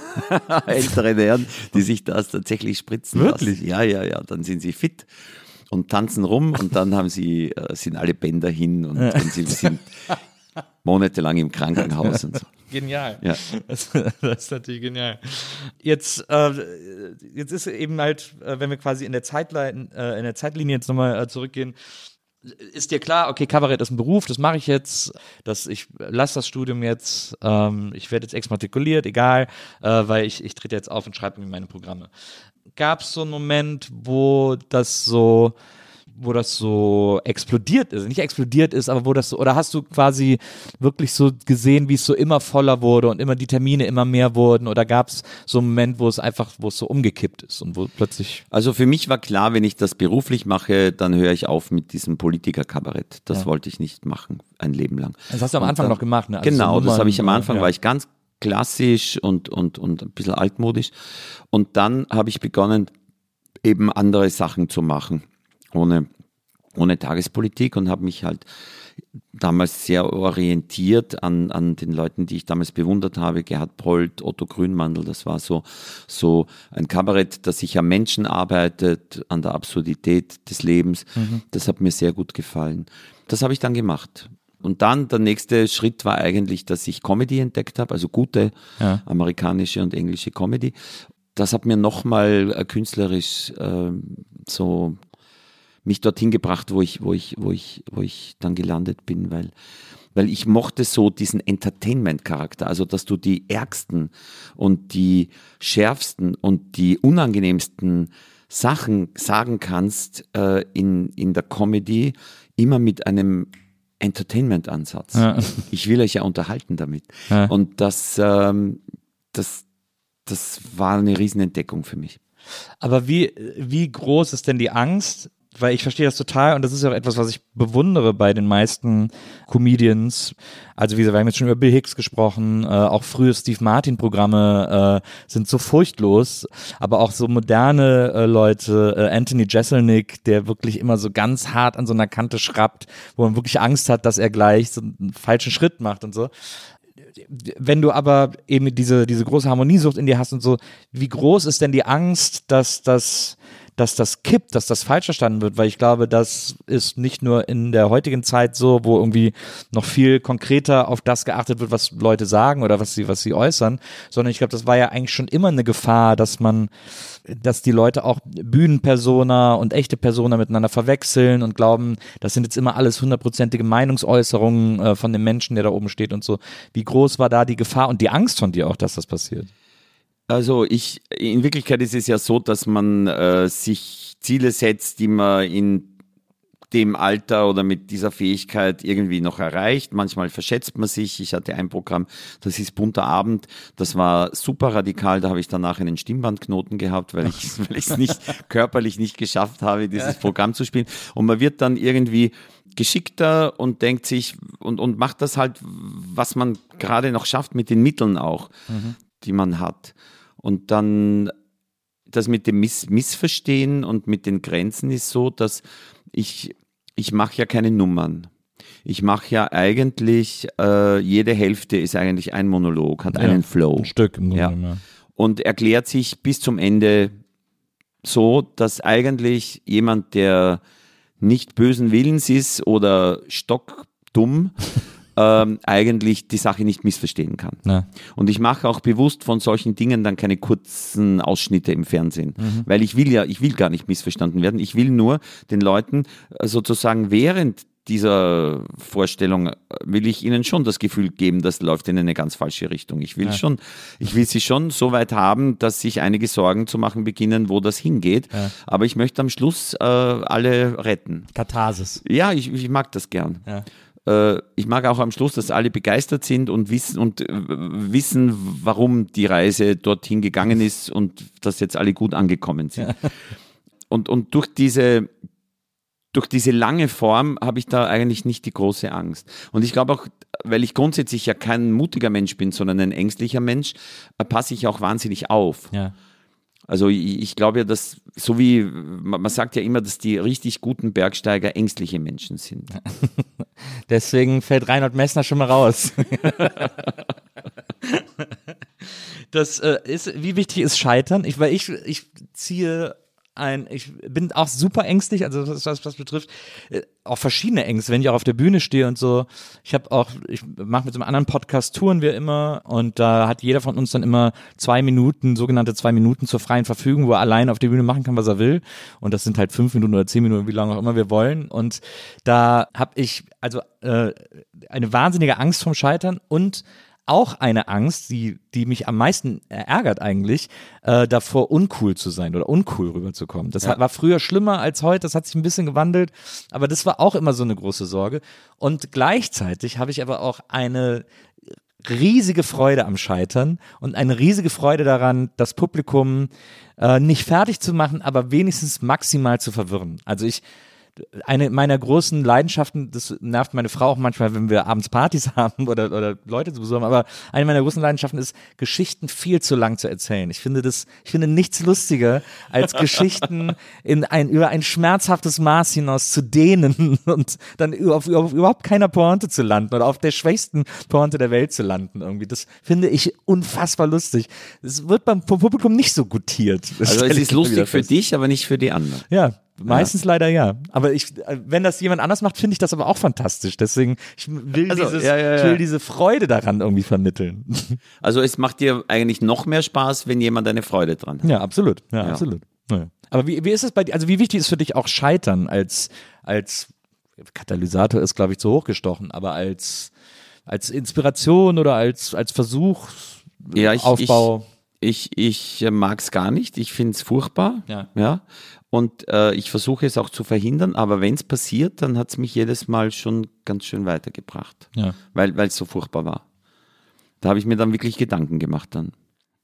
älteren Herren, die sich das tatsächlich spritzen Wirklich? lassen? Ja, ja, ja. Dann sind sie fit und tanzen rum und dann haben sie, äh, sind alle Bänder hin und, und sie sind monatelang im Krankenhaus und so. Genial. Ja. Das, das ist natürlich genial. Jetzt, äh, jetzt ist eben halt, äh, wenn wir quasi in der, Zeitline, äh, in der Zeitlinie jetzt nochmal äh, zurückgehen, ist dir klar, okay, Kabarett ist ein Beruf, das mache ich jetzt, dass ich lasse das Studium jetzt, ähm, ich werde jetzt exmatrikuliert, egal, äh, weil ich, ich trete jetzt auf und schreibe mir meine Programme. Gab es so einen Moment, wo das so, wo das so explodiert ist, nicht explodiert ist, aber wo das so, oder hast du quasi wirklich so gesehen, wie es so immer voller wurde und immer die Termine immer mehr wurden oder gab es so einen Moment, wo es einfach, wo es so umgekippt ist und wo plötzlich Also für mich war klar, wenn ich das beruflich mache, dann höre ich auf mit diesem Politikerkabarett. Das Ja. wollte ich nicht machen, ein Leben lang. Das hast du am Und Anfang dann- noch gemacht, ne? Also genau, so das habe ich am Anfang, ja. war ich ganz klassisch und, und, und ein bisschen altmodisch. Und dann habe ich begonnen, eben andere Sachen zu machen, ohne, ohne Tagespolitik und habe mich halt damals sehr orientiert an, an den Leuten, die ich damals bewundert habe, Gerhard Polt, Otto Grünmandel, das war so, so ein Kabarett, das sich am Menschen arbeitet, an der Absurdität des Lebens. Das hat mir sehr gut gefallen. Das habe ich dann gemacht. Und dann der nächste Schritt war eigentlich, dass ich Comedy entdeckt habe, also gute Ja. amerikanische und englische Comedy. Das hat mir nochmal äh, künstlerisch ähm, so mich dorthin gebracht, wo ich, wo ich, wo ich, wo ich dann gelandet bin, weil, weil ich mochte so diesen Entertainment-Charakter, also dass du die ärgsten und die schärfsten und die unangenehmsten Sachen sagen kannst äh, in, in der Comedy, immer mit einem Entertainment-Ansatz. Ja. Ich will euch ja unterhalten damit. Ja. Und das, ähm, das, das war eine Riesenentdeckung für mich. Aber wie, wie groß ist denn die Angst? Weil ich verstehe das total und das ist ja auch etwas, was ich bewundere bei den meisten Comedians. Also wie gesagt, wir haben jetzt schon über Bill Hicks gesprochen, äh, auch frühe Steve Martin Programme äh, sind so furchtlos, aber auch so moderne äh, Leute, äh, Anthony Jeselnik, der wirklich immer so ganz hart an so einer Kante schrappt, wo man wirklich Angst hat, dass er gleich so einen falschen Schritt macht und so wenn du aber eben diese, diese große Harmoniesucht in dir hast und so, wie groß ist denn die Angst, dass das, dass das kippt, dass das falsch verstanden wird? Weil ich glaube, das ist nicht nur in der heutigen Zeit so, wo irgendwie noch viel konkreter auf das geachtet wird, was Leute sagen oder was sie, was sie äußern, sondern ich glaube, das war ja eigentlich schon immer eine Gefahr, dass man, dass die Leute auch Bühnenpersona und echte Persona miteinander verwechseln und glauben, das sind jetzt immer alles hundertprozentige Meinungsäußerungen äh, von dem Menschen, der da oben steht und so. Wie groß war da die Gefahr und die Angst von dir auch, dass das passiert? Also ich, in Wirklichkeit ist es ja so, dass man äh, sich Ziele setzt, die man in dem Alter oder mit dieser Fähigkeit irgendwie noch erreicht. Manchmal verschätzt man sich. Ich hatte ein Programm, das ist Bunter Abend. Das war super radikal. Da habe ich danach einen Stimmbandknoten gehabt, weil ich es nicht körperlich nicht geschafft habe, dieses Programm zu spielen. Und man wird dann irgendwie geschickter und denkt sich und, und macht das halt, was man gerade noch schafft mit den Mitteln auch, die man hat. Und dann das mit dem Miss Missverstehen und mit den Grenzen ist so, dass ich, ich mache ja keine Nummern. Ich mache ja eigentlich, äh, jede Hälfte ist eigentlich ein Monolog, hat einen Flow. Ein Stück im Grunde, Ja. ja. Und erklärt sich bis zum Ende so, dass eigentlich jemand, der nicht bösen Willens ist oder stockdumm, ähm, eigentlich die Sache nicht missverstehen kann. Ja. Und ich mache auch bewusst von solchen Dingen dann keine kurzen Ausschnitte im Fernsehen, weil ich will ja, ich will gar nicht missverstanden werden. Ich will nur den Leuten äh, sozusagen während dieser Vorstellung äh, will ich ihnen schon das Gefühl geben, das läuft in eine ganz falsche Richtung. Ich will schon, ich will sie schon so weit haben, dass sich einige Sorgen zu machen beginnen, wo das hingeht. Aber ich möchte am Schluss äh, alle retten. Katharsis. Ja, ich, ich mag das gern. Ja. Äh, ich mag auch am Schluss, dass alle begeistert sind und wissen und äh, wissen, warum die Reise dorthin gegangen ist und dass jetzt alle gut angekommen sind. Und, und durch diese durch diese lange Form habe ich da eigentlich nicht die große Angst. Und ich glaube auch, weil ich grundsätzlich ja kein mutiger Mensch bin, sondern ein ängstlicher Mensch, äh, passe ich auch wahnsinnig auf. Ja. Also ich, ich glaube ja, dass, so wie, man man sagt ja immer, dass die richtig guten Bergsteiger ängstliche Menschen sind. Deswegen fällt Reinhold Messner schon mal raus. das äh, ist, wie wichtig ist Scheitern? Ich, weil ich, ich ziehe ein, ich bin auch super ängstlich, also was was, was betrifft, äh, auch verschiedene Ängste, wenn ich auch auf der Bühne stehe und so. Ich habe auch, ich mache mit so einem anderen Podcast Touren wir immer und da hat jeder von uns dann immer zwei Minuten, sogenannte zwei Minuten zur freien Verfügung, wo er allein auf der Bühne machen kann, was er will. Und das sind halt fünf Minuten oder zehn Minuten, wie lange auch immer wir wollen. Und da habe ich also äh, eine wahnsinnige Angst vom Scheitern und auch eine Angst, die, die mich am meisten ärgert eigentlich, äh, davor uncool zu sein oder uncool rüberzukommen. Das hat, war früher schlimmer als heute, das hat sich ein bisschen gewandelt, aber das war auch immer so eine große Sorge. Und gleichzeitig habe ich aber auch eine riesige Freude am Scheitern und eine riesige Freude daran, das Publikum äh, nicht fertig zu machen, aber wenigstens maximal zu verwirren. Also ich eine meiner großen Leidenschaften, das nervt meine Frau auch manchmal, wenn wir abends Partys haben oder, oder Leute zu Besuch haben, aber eine meiner großen Leidenschaften ist, Geschichten viel zu lang zu erzählen. Ich finde das, ich finde nichts lustiger, als Geschichten in ein, über ein schmerzhaftes Maß hinaus zu dehnen und dann auf, auf überhaupt keiner Pointe zu landen oder auf der schwächsten Pointe der Welt zu landen irgendwie. Das finde ich unfassbar lustig. Es wird beim Publikum nicht so gutiert. Also es ist lustig für dich, aber nicht für die anderen. Ja, meistens leider ja. Aber ich, äh, wenn das jemand anders macht, finde ich das aber auch fantastisch. Deswegen, ich will, Also, dieses, ja, ja, ich ja. will diese Freude daran irgendwie vermitteln. Also es macht dir eigentlich noch mehr Spaß, wenn jemand eine Freude dran hat. Ja, absolut. Ja, Ja. absolut. Ja. Aber wie, wie ist es bei dir? Also wie wichtig ist für dich auch Scheitern als, als Katalysator ist, glaube ich, zu hoch gestochen, aber als, als Inspiration oder als, als Versuch, Ja, ich- Aufbau. Ich, ich mag es gar nicht. Ich finde es furchtbar. Ja. ja. Und äh, ich versuche es auch zu verhindern, aber wenn es passiert, dann hat es mich jedes Mal schon ganz schön weitergebracht. Ja. Weil es so furchtbar war. Da habe ich mir dann wirklich Gedanken gemacht dann.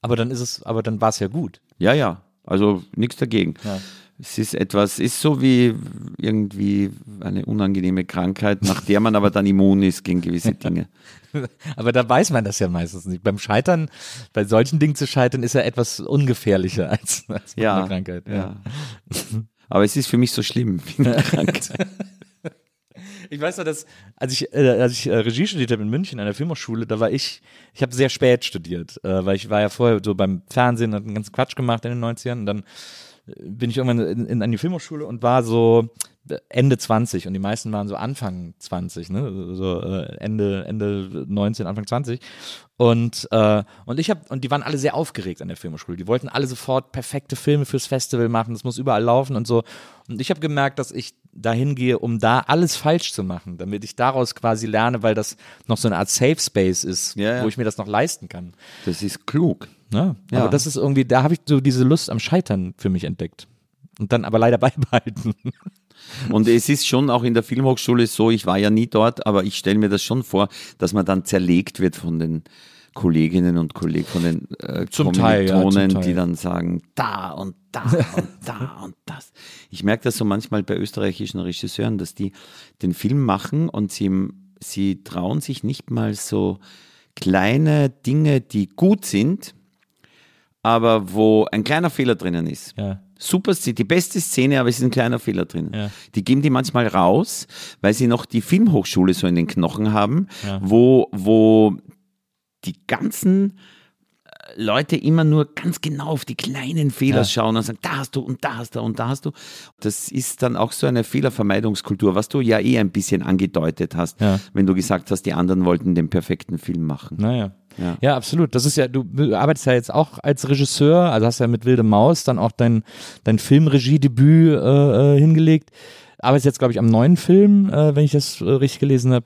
Aber dann ist es, aber dann war es ja gut. Ja, ja. Also nichts dagegen. Ja. Es ist etwas, ist so wie irgendwie eine unangenehme Krankheit, nach der man aber dann immun ist gegen gewisse Dinge. Aber da weiß man das ja meistens nicht. Beim Scheitern, bei solchen Dingen zu scheitern, ist ja etwas ungefährlicher als, als bei Ja, einer Krankheit. ja. Aber es ist für mich so schlimm wie eine Krankheit. Ich weiß noch, dass als ich, äh, als ich äh, Regie studiert habe in München an der Filmhochschule, da war ich, ich habe sehr spät studiert, äh, weil ich war ja vorher so beim Fernsehen und einen ganzen Quatsch gemacht in den 90ern und dann bin ich irgendwann in, in, an die Filmhochschule und war so Ende 20 und die meisten waren so Anfang 20, ne? so äh, Ende, Ende 19, Anfang 20 und, äh, und ich habe, und die waren alle sehr aufgeregt an der Filmhochschule. Die wollten alle sofort perfekte Filme fürs Festival machen, das muss überall laufen und so. Und ich habe gemerkt, dass ich dahin gehe, um da alles falsch zu machen, damit ich daraus quasi lerne, weil das noch so eine Art Safe Space ist, Ja, ja. wo ich mir das noch leisten kann. Das ist klug. Ne? Ja. Aber das ist irgendwie, da habe ich so diese Lust am Scheitern für mich entdeckt. Und dann aber leider beibehalten. Und es ist schon auch in der Filmhochschule so, ich war ja nie dort, aber ich stelle mir das schon vor, dass man dann zerlegt wird von den Kolleginnen und Kollegen, von den äh, Zum Teil, ja, zum Teil. die dann sagen, da und da und da und das. Ich merke das so manchmal bei österreichischen Regisseuren, dass die den Film machen und sie, sie trauen sich nicht mal so kleine Dinge, die gut sind, aber wo ein kleiner Fehler drinnen ist Ja. super, Szene, die beste Szene, aber es ist ein kleiner Fehler drin. Ja. Die geben die manchmal raus, weil sie noch die Filmhochschule so in den Knochen haben, wo, wo die ganzen äh, Leute immer nur ganz genau auf die kleinen Fehler Ja. schauen und sagen, da hast du und da hast du und da hast du. Das ist dann auch so eine Fehlervermeidungskultur, was du ja eh ein bisschen angedeutet hast, Ja. wenn du gesagt hast, die anderen wollten den perfekten Film machen. Naja. Ja. Ja. absolut. Das ist ja, du arbeitest ja jetzt auch als Regisseur, also hast ja mit Wilde Maus dann auch dein, dein Filmregiedebüt äh, äh, hingelegt. Arbeitest jetzt, glaube ich, am neuen Film, äh, wenn ich das äh, richtig gelesen habe.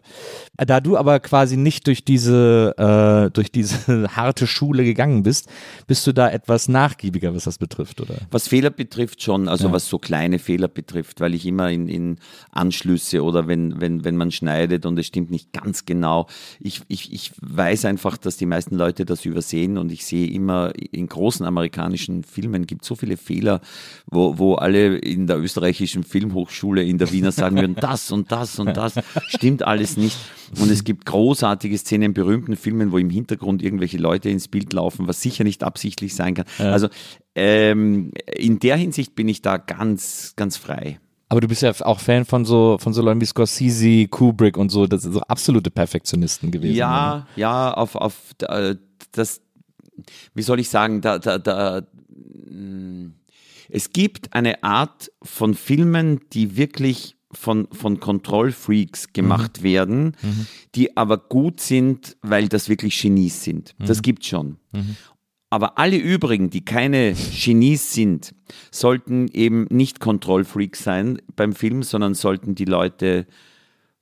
Da du aber quasi nicht durch diese, äh, durch diese harte Schule gegangen bist, bist du da etwas nachgiebiger, was das betrifft, oder? Was Fehler betrifft schon, also Ja. was so kleine Fehler betrifft, weil ich immer in, in Anschlüsse oder wenn, wenn, wenn man schneidet und es stimmt nicht ganz genau, ich, ich, ich weiß einfach, dass die meisten Leute das übersehen und ich sehe immer in großen amerikanischen Filmen gibt es so viele Fehler, wo, wo alle in der österreichischen Filmhochschule in der Wiener sagen würden, das und das und das stimmt alles nicht. Und es gibt großartige Szenen in berühmten Filmen, wo im Hintergrund irgendwelche Leute ins Bild laufen, was sicher nicht absichtlich sein kann. Also ähm, in der Hinsicht bin ich da ganz, ganz frei. Aber du bist ja auch Fan von so, von so Leuten wie Scorsese, Kubrick und so, das sind so absolute Perfektionisten gewesen. Ja, ja, auf, auf äh, das, wie soll ich sagen, da, da, da, mh, es gibt eine Art von Filmen, die wirklich von, von Kontrollfreaks gemacht werden, die aber gut sind, weil das wirklich Genies sind. Das gibt's schon. Aber alle übrigen, die keine Genies sind, sollten eben nicht Kontrollfreaks sein beim Film, sondern sollten die Leute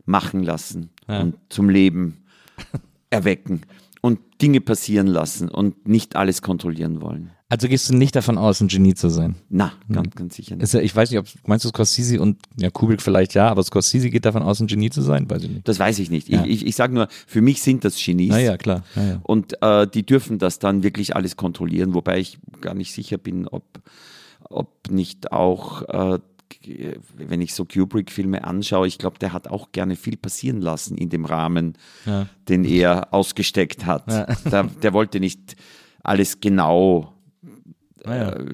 machen lassen und zum Leben erwecken und Dinge passieren lassen und nicht alles kontrollieren wollen. Also gehst du nicht davon aus, ein Genie zu sein? Na, ganz, ganz sicher nicht. Ja, ich weiß nicht, ob meinst du Scorsese und ja, Kubrick vielleicht ja, aber Scorsese geht davon aus, ein Genie zu sein? Weiß ich nicht. Das weiß ich nicht. Ja. Ich, ich, ich sage nur, für mich sind das Genies. Naja, klar. Ja, ja. Und äh, die dürfen das dann wirklich alles kontrollieren, wobei ich gar nicht sicher bin, ob, ob nicht auch, äh, wenn ich so Kubrick-Filme anschaue, ich glaube, der hat auch gerne viel passieren lassen in dem Rahmen, Ja. den er ausgesteckt hat. Der, der wollte nicht alles genau. Naja. Äh,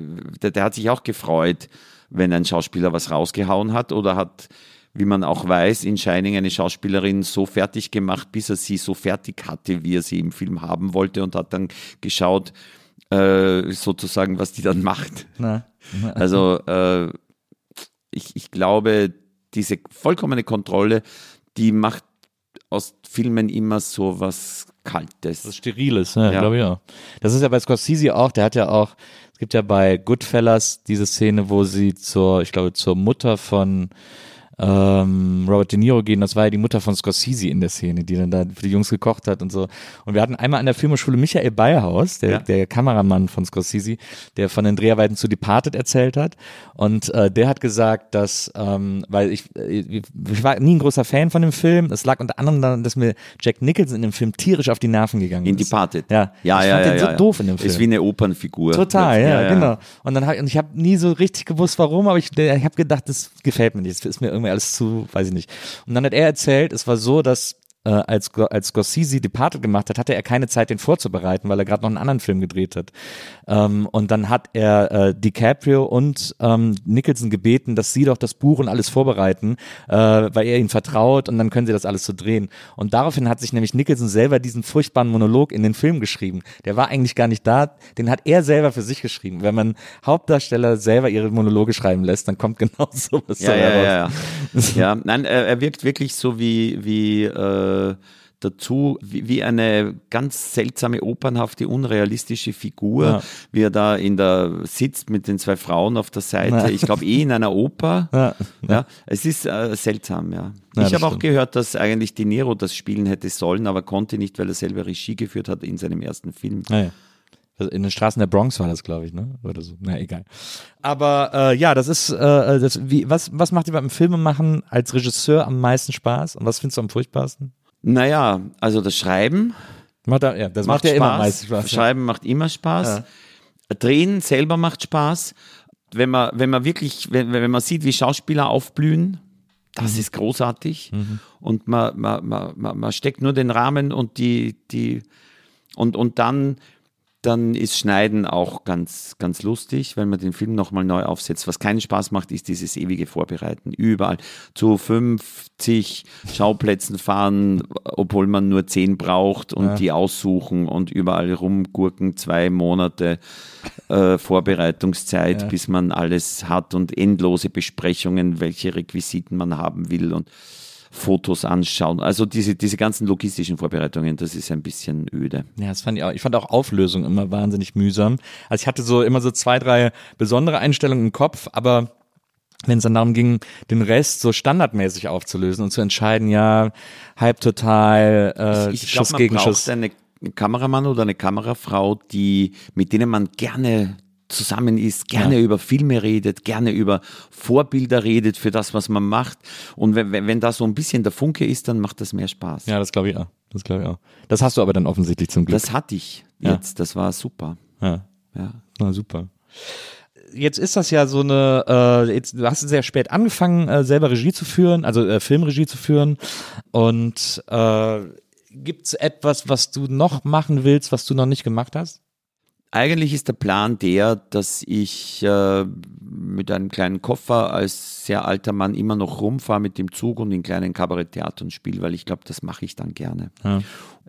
der, der hat sich auch gefreut, wenn ein Schauspieler was rausgehauen hat oder hat wie man auch weiß, in Shining eine Schauspielerin so fertig gemacht, bis er sie so fertig hatte, wie er sie im Film haben wollte und hat dann geschaut, äh, sozusagen, was die dann macht. Na. Also äh, ich, ich glaube, diese vollkommene Kontrolle, die macht aus Filmen immer so was Kaltes. Das Steriles, ja, Ja. glaube ich auch. Das ist ja bei Scorsese auch, der hat ja auch, es gibt ja bei Goodfellas diese Szene, wo sie zur, ich glaube, zur Mutter von ähm, Robert De Niro gehen. Das war ja die Mutter von Scorsese in der Szene, die dann da für die Jungs gekocht hat und so. Und wir hatten einmal an der Filmhochschule Michael Beyerhaus, der, Ja. der Kameramann von Scorsese, der von den Dreharbeiten zu Departed erzählt hat. Und äh, der hat gesagt, dass, ähm, weil ich, äh, ich war nie ein großer Fan von dem Film. Es lag unter anderem daran, dass mir Jack Nicholson in dem Film tierisch auf die Nerven gegangen In ist. Departed. Ja, ja, ich ja. fand ja, den so ja. doof in dem Film. Ist wie eine Opernfigur. Total, ja, genau. Und dann hab, und ich habe nie so richtig gewusst, warum, aber ich, ich habe gedacht, das gefällt mir nicht, das ist mir irgendwie alles zu, weiß ich nicht. Und dann hat er erzählt, es war so, dass äh, als, als Scorsese Departed gemacht hat, hatte er keine Zeit, den vorzubereiten, weil er gerade noch einen anderen Film gedreht hat. Ähm, und dann hat er äh, DiCaprio und ähm, Nicholson gebeten, dass sie doch das Buch und alles vorbereiten, äh, weil er ihnen vertraut und dann können sie das alles so drehen. Und daraufhin hat sich nämlich Nicholson selber diesen furchtbaren Monolog in den Film geschrieben. Der war eigentlich gar nicht da, den hat er selber für sich geschrieben. Wenn man Hauptdarsteller selber ihre Monologe schreiben lässt, dann kommt genau sowas Ja, ja, raus. ja, ja. ja, nein, er, er wirkt wirklich so wie, wie äh, dazu, wie, wie eine ganz seltsame, opernhafte, unrealistische Figur, Ja. wie er da in der sitzt mit den zwei Frauen auf der Seite. Ja. Ich glaube eh in einer Oper. Ja. Ja, es ist äh, seltsam, ja. Ich habe auch gehört, dass eigentlich De Niro das spielen hätte sollen, aber konnte nicht, weil er selber Regie geführt hat in seinem ersten Film. Also in den Straßen der Bronx war das, glaube ich, ne? Oder so. Na, egal. Aber äh, ja, das ist, äh, das, wie, was, was macht dir beim Filmemachen als Regisseur am meisten Spaß und was findest du am furchtbarsten? Naja, also das Schreiben Macht ja, das macht, macht, ja immer am Spaß. Spaß. ja. Schreiben macht immer Spaß. Drehen selber macht Spaß. Wenn man, wenn man wirklich, wenn, wenn man sieht, wie Schauspieler aufblühen, das Mhm. ist großartig. Und man, man, man, man, man steckt nur den Rahmen und die, die, und, und dann, dann ist Schneiden auch ganz, ganz lustig, wenn man den Film nochmal neu aufsetzt. Was keinen Spaß macht, ist dieses ewige Vorbereiten. Überall zu 50 Schauplätzen fahren, obwohl man nur 10 braucht und die aussuchen und überall rumgurken. Zwei Monate äh, Vorbereitungszeit, bis man alles hat und endlose Besprechungen, welche Requisiten man haben will und Fotos anschauen. Also diese, diese ganzen logistischen Vorbereitungen, das ist ein bisschen öde. Ja, das fand ich auch. Ich fand auch Auflösung immer wahnsinnig mühsam. Also ich hatte so immer so zwei, drei besondere Einstellungen im Kopf, aber wenn es dann darum ging, den Rest so standardmäßig aufzulösen und zu entscheiden, ja, halb total, äh, ich Schuss glaube, man gegen braucht Schuss. einen Kameramann oder eine Kamerafrau, die, mit denen man gerne zusammen ist, gerne Ja. über Filme redet, gerne über Vorbilder redet für das, was man macht. Und wenn, wenn, da so ein bisschen der Funke ist, dann macht das mehr Spaß. Ja, das glaube ich auch. Das glaube ich auch. Das hast du aber dann offensichtlich zum Glück. Das hatte ich Ja. jetzt, das war super. ja. Ja. Na, super. Jetzt ist das ja so eine, äh, jetzt, du hast sehr spät angefangen, äh, selber Regie zu führen, also äh, Filmregie zu führen. Und äh, gibt es etwas, was du noch machen willst, was du noch nicht gemacht hast? Eigentlich ist der Plan der, dass ich äh, mit einem kleinen Koffer als sehr alter Mann immer noch rumfahre mit dem Zug und in kleinen Kabaretttheatern spiele, weil ich glaube, das mache ich dann gerne.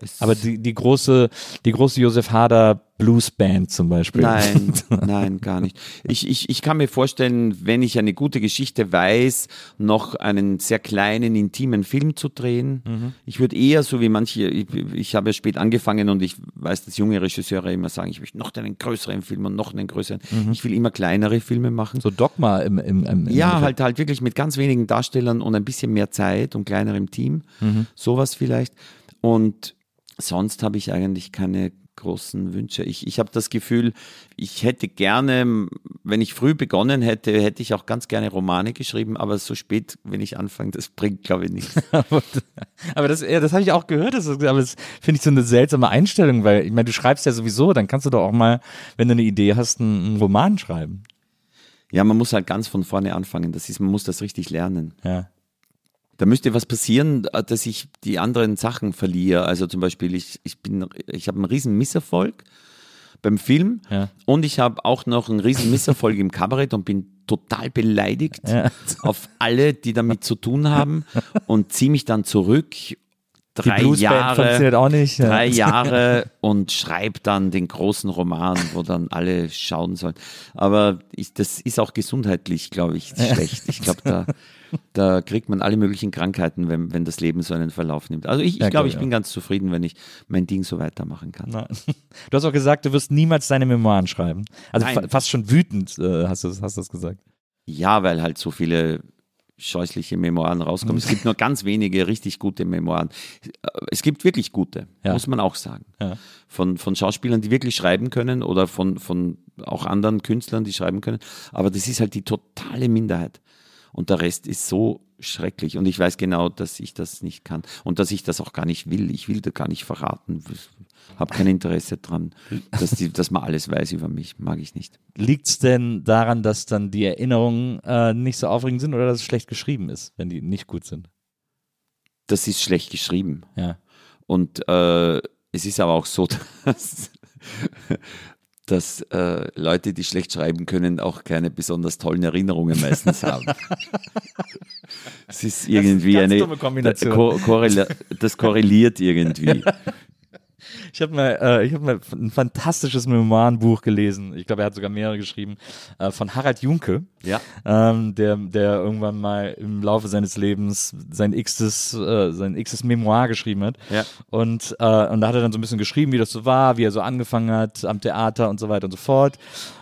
Es- Aber die, die große, die große Josef Hader Blues Band zum Beispiel. Nein, nein, gar nicht. Ich, ich, ich kann mir vorstellen, wenn ich eine gute Geschichte weiß, noch einen sehr kleinen, intimen Film zu drehen. Mhm. Ich würde eher so wie manche, ich, ich habe ja spät angefangen und ich weiß, dass junge Regisseure immer sagen, ich möchte noch einen größeren Film und noch einen größeren. Ich will immer kleinere Filme machen. Mhm. So Dogma im, im, im, im Ja, halt halt wirklich mit ganz wenigen Darstellern und ein bisschen mehr Zeit und kleinerem Team. Mhm. Sowas vielleicht. Und sonst habe ich eigentlich keine großen Wünsche. Ich, ich habe das Gefühl, ich hätte gerne, wenn ich früh begonnen hätte, hätte ich auch ganz gerne Romane geschrieben, aber so spät, wenn ich anfange, das bringt, glaube ich, nichts. aber das, ja, das habe ich auch gehört, das, aber das finde ich so eine seltsame Einstellung, weil ich meine, du schreibst ja sowieso, dann kannst du doch auch mal, wenn du eine Idee hast, einen, einen Roman schreiben. Ja, man muss halt ganz von vorne anfangen. Das ist, man muss das richtig lernen. Ja. Da müsste was passieren, äh, dass ich die anderen Sachen verliere. Also zum Beispiel, ich, ich bin, ich habe einen riesen Misserfolg beim Film Ja. und ich habe auch noch einen riesen Misserfolg im Kabarett und bin total beleidigt Ja. auf alle, die damit zu tun haben und ziehe mich dann zurück. Drei Jahre, nicht. Ja. drei Jahre und schreibe dann den großen Roman, wo dann alle schauen sollen. Aber ich, das ist auch gesundheitlich, glaube ich, schlecht. Ich glaube, da, da kriegt man alle möglichen Krankheiten, wenn, wenn das Leben so einen Verlauf nimmt. Also ich, ich Ja, glaube, glaub ich ich bin ganz zufrieden, wenn ich mein Ding so weitermachen kann. Na. Du hast auch gesagt, du wirst niemals deine Memoiren schreiben. Also Nein. fa fast schon wütend äh, hast du hast du das gesagt. Ja, weil halt so viele scheußliche Memoiren rauskommen. Es gibt nur ganz wenige richtig gute Memoiren. Es gibt wirklich gute, Ja. muss man auch sagen. Ja. Von, von Schauspielern, die wirklich schreiben können oder von, von auch anderen Künstlern, die schreiben können. Aber das ist halt die totale Minderheit. Und der Rest ist so schrecklich. Und ich weiß genau, dass ich das nicht kann. Und dass ich das auch gar nicht will. Ich will da gar nicht verraten. Habe kein Interesse dran, dass, die, dass man alles weiß über mich. Mag ich nicht. Liegt es denn daran, dass dann die Erinnerungen äh, nicht so aufregend sind oder dass es schlecht geschrieben ist, wenn die nicht gut sind? Das ist schlecht geschrieben. Ja. Und äh, es ist aber auch so, dass, dass äh, Leute, die schlecht schreiben können, auch keine besonders tollen Erinnerungen meistens haben. Es ist irgendwie ganz eine dumme Kombination. Ko korrela das korreliert irgendwie. Ich habe mal, äh, ich hab mal ein fantastisches Memoirenbuch gelesen. Ich glaube, er hat sogar mehrere geschrieben. Äh, von Harald Junke. Ja. ähm, der, der irgendwann mal im Laufe seines Lebens sein x-tes, äh, sein x-tes Memoir geschrieben hat. Ja. Und, äh, und da hat er dann so ein bisschen geschrieben, wie das so war, wie er so angefangen hat am Theater und so weiter und so fort.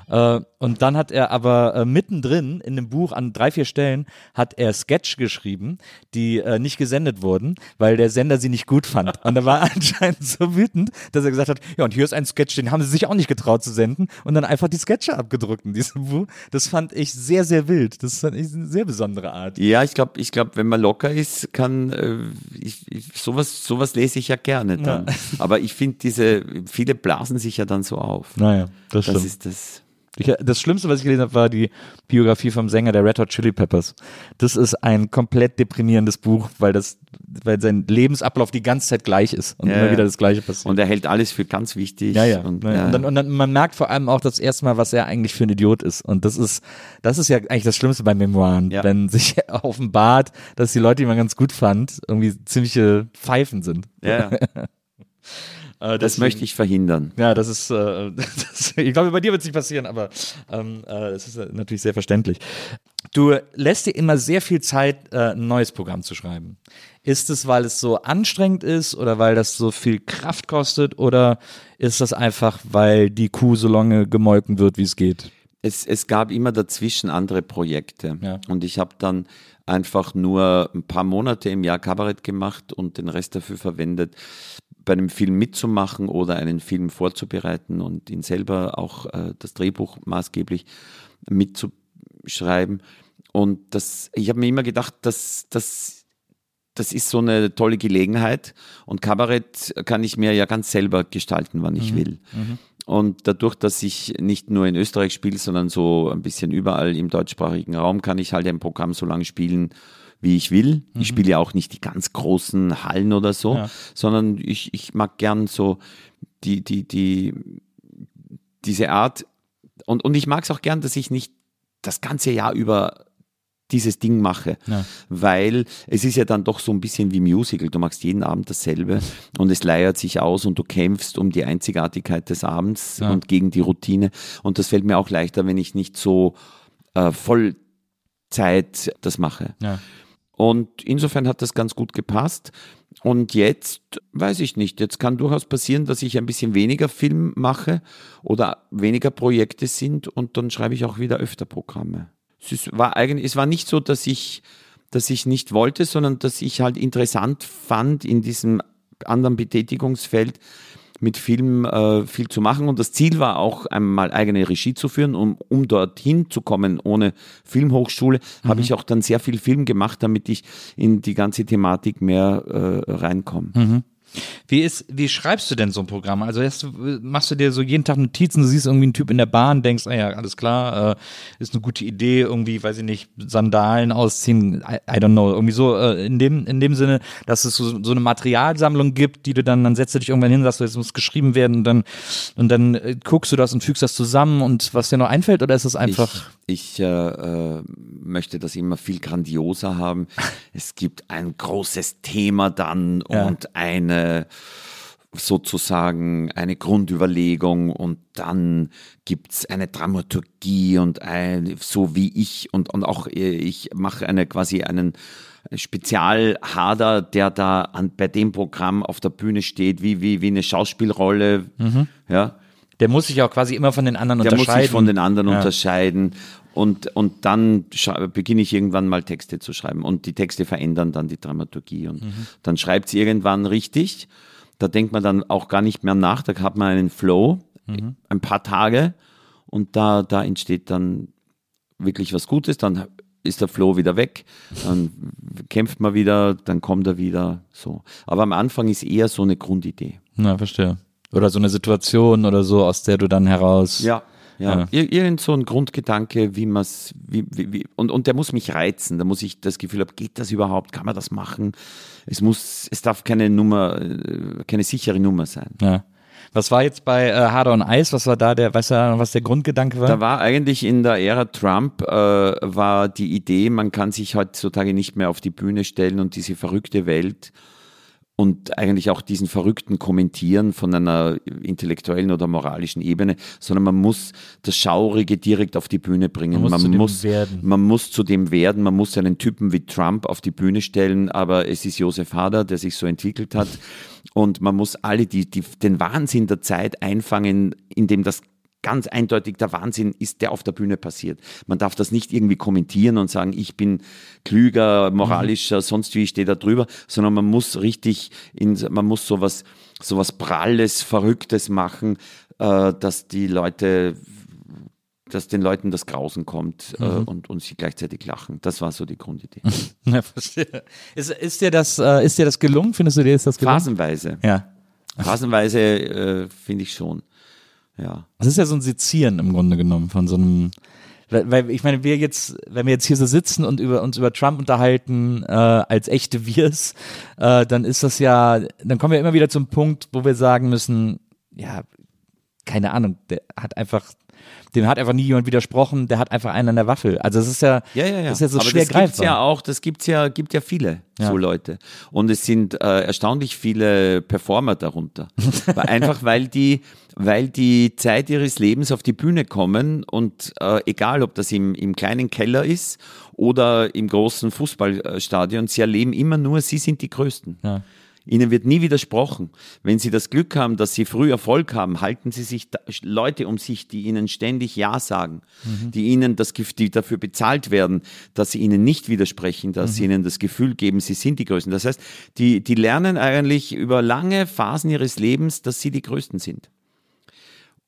Äh, und dann hat er aber äh, mittendrin in dem Buch an drei, vier Stellen hat er Sketch geschrieben, die äh, nicht gesendet wurden, weil der Sender sie nicht gut fand. Und er war anscheinend so wütend, dass er gesagt hat, ja, und hier ist ein Sketch, den haben sie sich auch nicht getraut zu senden und dann einfach die Sketche abgedruckt in diesem Buch. Das fand ich sehr, sehr wild. Das fand ich eine sehr besondere Art. Ja, ich glaube, ich glaub, wenn man locker ist, kann äh, ich, ich, sowas, sowas lese ich ja gerne dann. Aber ich finde diese, viele blasen sich ja dann so auf. Naja, das, Das stimmt. ist das. Ich, das Schlimmste, was ich gelesen habe, war die Biografie vom Sänger der Red Hot Chili Peppers. Das ist ein komplett deprimierendes Buch, weil das, weil sein Lebensablauf die ganze Zeit gleich ist und Ja, immer wieder das Gleiche passiert. Und er hält alles für ganz wichtig. ja, ja. Und, ja. Und, dann, und dann, man merkt vor allem auch das erste Mal, was er eigentlich für ein Idiot ist. Und das ist, das ist ja eigentlich das Schlimmste bei Memoiren, Ja. wenn sich offenbart, dass die Leute, die man ganz gut fand, irgendwie ziemliche Pfeifen sind. ja. Äh, das möchte ich verhindern. Ja, das ist, äh, das, ich glaube, bei dir wird es nicht passieren, aber ähm, äh, es ist äh, natürlich sehr verständlich. Du lässt dir immer sehr viel Zeit, äh, ein neues Programm zu schreiben. Ist es, weil es so anstrengend ist oder weil das so viel Kraft kostet oder ist das einfach, weil die Kuh so lange gemolken wird, wie es geht? Es, es gab immer dazwischen andere Projekte. Ja. Und ich habe dann einfach nur ein paar Monate im Jahr Kabarett gemacht und den Rest dafür verwendet, bei einem Film mitzumachen oder einen Film vorzubereiten und ihn selber auch äh, das Drehbuch maßgeblich mitzuschreiben. Und das, ich habe mir immer gedacht, dass das das ist so eine tolle Gelegenheit und Kabarett kann ich mir ja ganz selber gestalten, wann ich will. Und dadurch, dass ich nicht nur in Österreich spiele, sondern so ein bisschen überall im deutschsprachigen Raum, kann ich halt ein Programm so lange spielen, wie ich will. Ich spiele ja auch nicht die ganz großen Hallen oder so, Ja. sondern ich, ich mag gern so die, die, die, diese Art. Und, und ich mag es auch gern, dass ich nicht das ganze Jahr über dieses Ding mache, Ja. weil es ist ja dann doch so ein bisschen wie Musical. Du machst jeden Abend dasselbe und es leiert sich aus und du kämpfst um die Einzigartigkeit des Abends Ja. und gegen die Routine. Und das fällt mir auch leichter, wenn ich nicht so äh, Vollzeit das mache. Ja. Und insofern hat das ganz gut gepasst. Und jetzt weiß ich nicht, jetzt kann durchaus passieren, dass ich ein bisschen weniger Film mache oder weniger Projekte sind und dann schreibe ich auch wieder öfter Programme. Es war eigentlich, es war nicht so, dass ich, dass ich nicht wollte, sondern dass ich halt interessant fand, in diesem anderen Betätigungsfeld mit Film äh, viel zu machen. Und das Ziel war auch einmal eigene Regie zu führen, um, um dorthin zu kommen ohne Filmhochschule, habe ich auch dann sehr viel Film gemacht, damit ich in die ganze Thematik mehr äh, reinkomme. Wie ist, wie schreibst du denn so ein Programm? Also hast machst du dir so jeden Tag Notizen, du siehst irgendwie einen Typ in der Bahn, denkst, ah ja, alles klar, äh, ist eine gute Idee, irgendwie, weiß ich nicht, Sandalen ausziehen, I, I don't know, irgendwie so äh, in dem in dem Sinne, dass es so, so eine Materialsammlung gibt, die du dann dann setzt du dich irgendwann hin, sagst du, jetzt muss geschrieben werden und dann und dann äh, guckst du das und fügst das zusammen und was dir noch einfällt oder ist das einfach Ich, ich äh, äh, möchte das immer viel grandioser haben. Es gibt ein großes Thema dann Ja. und eine sozusagen eine Grundüberlegung und dann gibt's eine Dramaturgie und ein, so wie ich und, und auch äh, ich mache eine quasi einen Spezialhader, der da an, bei dem Programm auf der Bühne steht, wie, wie, wie eine Schauspielrolle, ja. Der muss sich auch quasi immer von den anderen Der muss unterscheiden. sich von den anderen Ja. unterscheiden. Und, und dann beginne ich irgendwann mal Texte zu schreiben. Und die Texte verändern dann die Dramaturgie. Und dann schreibt sie irgendwann richtig. Da denkt man dann auch gar nicht mehr nach. Da hat man einen Flow, ein paar Tage. Und da, da entsteht dann wirklich was Gutes. Dann ist der Flow wieder weg. Dann kämpft man wieder, dann kommt er wieder. So. Aber am Anfang ist eher so eine Grundidee. Na, verstehe. Oder so eine Situation oder so, aus der du dann heraus. Ja. Ja, Ja. Ir irgend so ein Grundgedanke, wie man es, wie, wie, wie, und, und der muss mich reizen. Da muss ich das Gefühl haben, geht das überhaupt? Kann man das machen? Es muss, es darf keine Nummer, äh, keine sichere Nummer sein. ja. Was war jetzt bei äh, Harder on Ice? Was war da der, weißt du, was der Grundgedanke war? Da war eigentlich in der Ära Trump, äh, war die Idee, man kann sich heutzutage nicht mehr auf die Bühne stellen und diese verrückte Welt und eigentlich auch diesen verrückten Kommentieren von einer intellektuellen oder moralischen Ebene, sondern man muss das Schaurige direkt auf die Bühne bringen. Man muss zu dem muss, werden. man muss zu dem werden, man muss einen Typen wie Trump auf die Bühne stellen, aber es ist Josef Hader, der sich so entwickelt hat. Und man muss alle die, die, den Wahnsinn der Zeit einfangen, indem das ganz eindeutig der Wahnsinn ist, der auf der Bühne passiert. Man darf das nicht irgendwie kommentieren und sagen, ich bin klüger, moralischer, sonst wie ich stehe da drüber, sondern man muss richtig, in, man muss sowas, sowas Pralles, Verrücktes machen, äh, dass die Leute, dass den Leuten das Grausen kommt äh, und, und sie gleichzeitig lachen. Das war so die Grundidee. Ja, verstehe. Ist, ist, dir das, äh, ist dir das gelungen? Findest du dir ist das gelungen? Phasenweise. Ja. Phasenweise äh, finde ich schon. Ja. Das ist ja so ein Sezieren im Grunde genommen von so einem. Weil, weil ich meine, wir jetzt, wenn wir jetzt hier so sitzen und über uns über Trump unterhalten äh, als echte Wirs, äh, dann ist das ja, dann kommen wir immer wieder zum Punkt, wo wir sagen müssen, ja, keine Ahnung, der hat einfach, dem hat einfach nie jemand widersprochen, der hat einfach einen an der Waffel. Also es ist ja, Ja, ja, ja. Das ist ja so Aber schwer das gibt's greifbar. ja auch, das gibt's ja, gibt ja viele Ja. so Leute. Und es sind äh, erstaunlich viele Performer darunter. Einfach weil die, weil die Zeit ihres Lebens auf die Bühne kommen und äh, egal, ob das im, im kleinen Keller ist oder im großen Fußballstadion, sie erleben immer nur, sie sind die Größten. Ja. Ihnen wird nie widersprochen. Wenn Sie das Glück haben, dass Sie früh Erfolg haben, halten Sie sich da, Leute um sich, die Ihnen ständig Ja sagen, die Ihnen das, die dafür bezahlt werden, dass Sie Ihnen nicht widersprechen, dass Sie Ihnen das Gefühl geben, Sie sind die Größten. Das heißt, die, die lernen eigentlich über lange Phasen ihres Lebens, dass sie die Größten sind.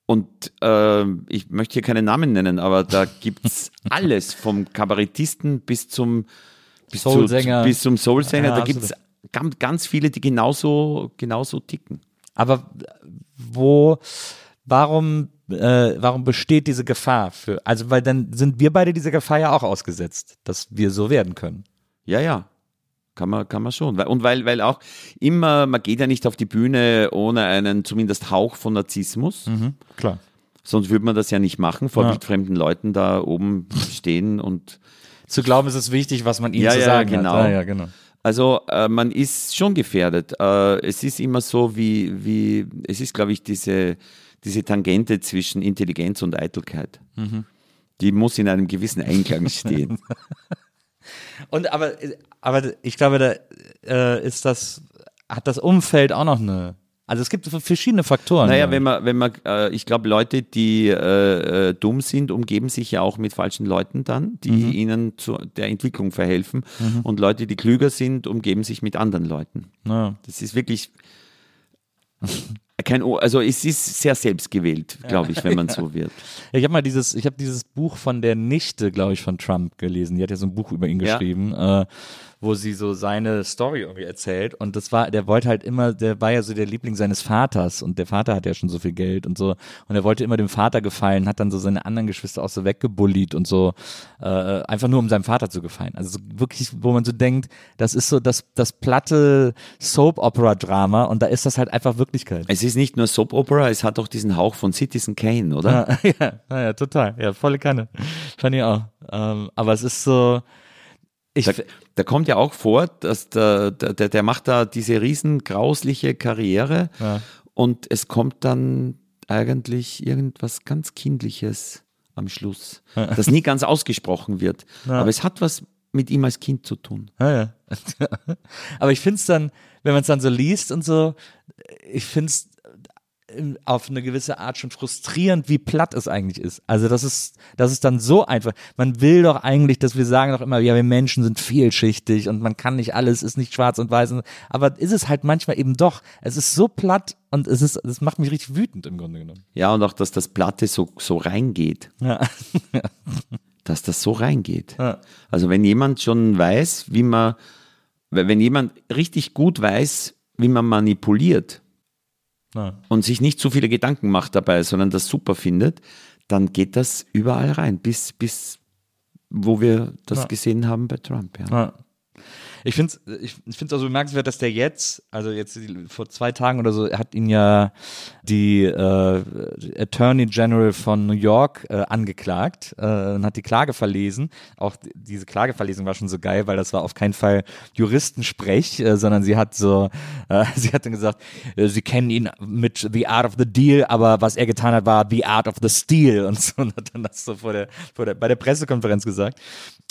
Und äh, ich möchte hier keine Namen nennen, aber da gibt's alles, vom Kabarettisten bis zum bis, zu, Soulsänger. bis zum Soulsänger. Ja, da absolut. gibt's ganz, ganz viele, die genauso, genauso ticken. Aber wo, warum, äh, warum besteht diese Gefahr für, also weil dann sind wir beide dieser Gefahr ja auch ausgesetzt, dass wir so werden können. Ja, ja. Kann man, kann man schon. Und weil, weil auch immer, man geht ja nicht auf die Bühne ohne einen zumindest Hauch von Narzissmus. Klar. Sonst würde man das ja nicht machen, vor Ja. wildfremden Leuten da oben stehen und Zu glauben, ist es wichtig, was man ihnen Ja, zu ja, sagen genau. hat. Ja, ja, genau. Also äh, man ist schon gefährdet. Äh, es ist immer so, wie, wie es ist, glaube ich, diese, diese Tangente zwischen Intelligenz und Eitelkeit. Die muss in einem gewissen Einklang stehen. Und aber, aber ich glaube, da äh, ist das, hat das Umfeld auch noch eine, also es gibt verschiedene Faktoren. naja, ja. wenn man, wenn man, äh, ich glaube, Leute, die äh, äh, dumm sind, umgeben sich ja auch mit falschen Leuten dann, die ihnen zu der Entwicklung verhelfen. Und Leute, die klüger sind, umgeben sich mit anderen Leuten. Ja. Das ist wirklich kein, O- also es ist sehr selbstgewählt, glaube ich, wenn man so wird. Ich habe mal dieses, ich habe dieses Buch von der Nichte, glaube ich, von Trump gelesen. Die hat ja so ein Buch über ihn Ja. geschrieben, äh, wo sie so seine Story irgendwie erzählt. Und das war, der wollte halt immer, der war ja so der Liebling seines Vaters und der Vater hat ja schon so viel Geld und so. Und er wollte immer dem Vater gefallen, hat dann so seine anderen Geschwister auch so weggebullied und so, äh, einfach nur um seinem Vater zu gefallen. Also so wirklich, wo man so denkt, das ist so das, das platte Soap-Opera-Drama und da ist das halt einfach Wirklichkeit. Es ist nicht nur Soap Opera, es hat auch diesen Hauch von Citizen Kane, oder? Ja, ja, ja, ja, total. Ja, volle Kanne. Fand ich auch. Ähm, aber es ist so. Ich, Da, da kommt ja auch vor, dass der, der, der macht da diese riesen grausliche Karriere Ja. und es kommt dann eigentlich irgendwas ganz Kindliches am Schluss, das nie ganz ausgesprochen wird. Aber es hat was mit ihm als Kind zu tun. ja, ja. aber ich finde es dann, wenn man es dann so liest und so, ich finde es, auf eine gewisse Art schon frustrierend, wie platt es eigentlich ist. Also das ist, das ist dann so einfach. Man will doch eigentlich, dass wir sagen doch immer, ja, wir Menschen sind vielschichtig und man kann nicht alles, ist nicht schwarz und weiß. Aber ist es halt manchmal eben doch. Es ist so platt und es ist, es macht mich richtig wütend im Grunde genommen. Ja, und auch, dass das Platte so, so reingeht. Ja. Dass das so reingeht. Ja. Also wenn jemand schon weiß, wie man, wenn jemand richtig gut weiß, wie man manipuliert, Ja. und sich nicht zu viele Gedanken macht dabei, sondern das super findet, dann geht das überall rein, bis, bis wo wir das Ja. gesehen haben bei Trump. Ja. Ich finde es ich, find's also bemerkenswert, dass der jetzt, also jetzt vor zwei Tagen oder so, hat ihn ja die äh, Attorney General von New York äh, angeklagt äh, und hat die Klage verlesen. Auch diese Klageverlesung war schon so geil, weil das war auf keinen Fall Juristensprech, äh, sondern sie hat so, äh, sie hat dann gesagt, äh, sie kennen ihn mit The Art of the Deal, aber was er getan hat, war The Art of the Steal und so und hat dann das so vor der, vor der, bei der Pressekonferenz gesagt.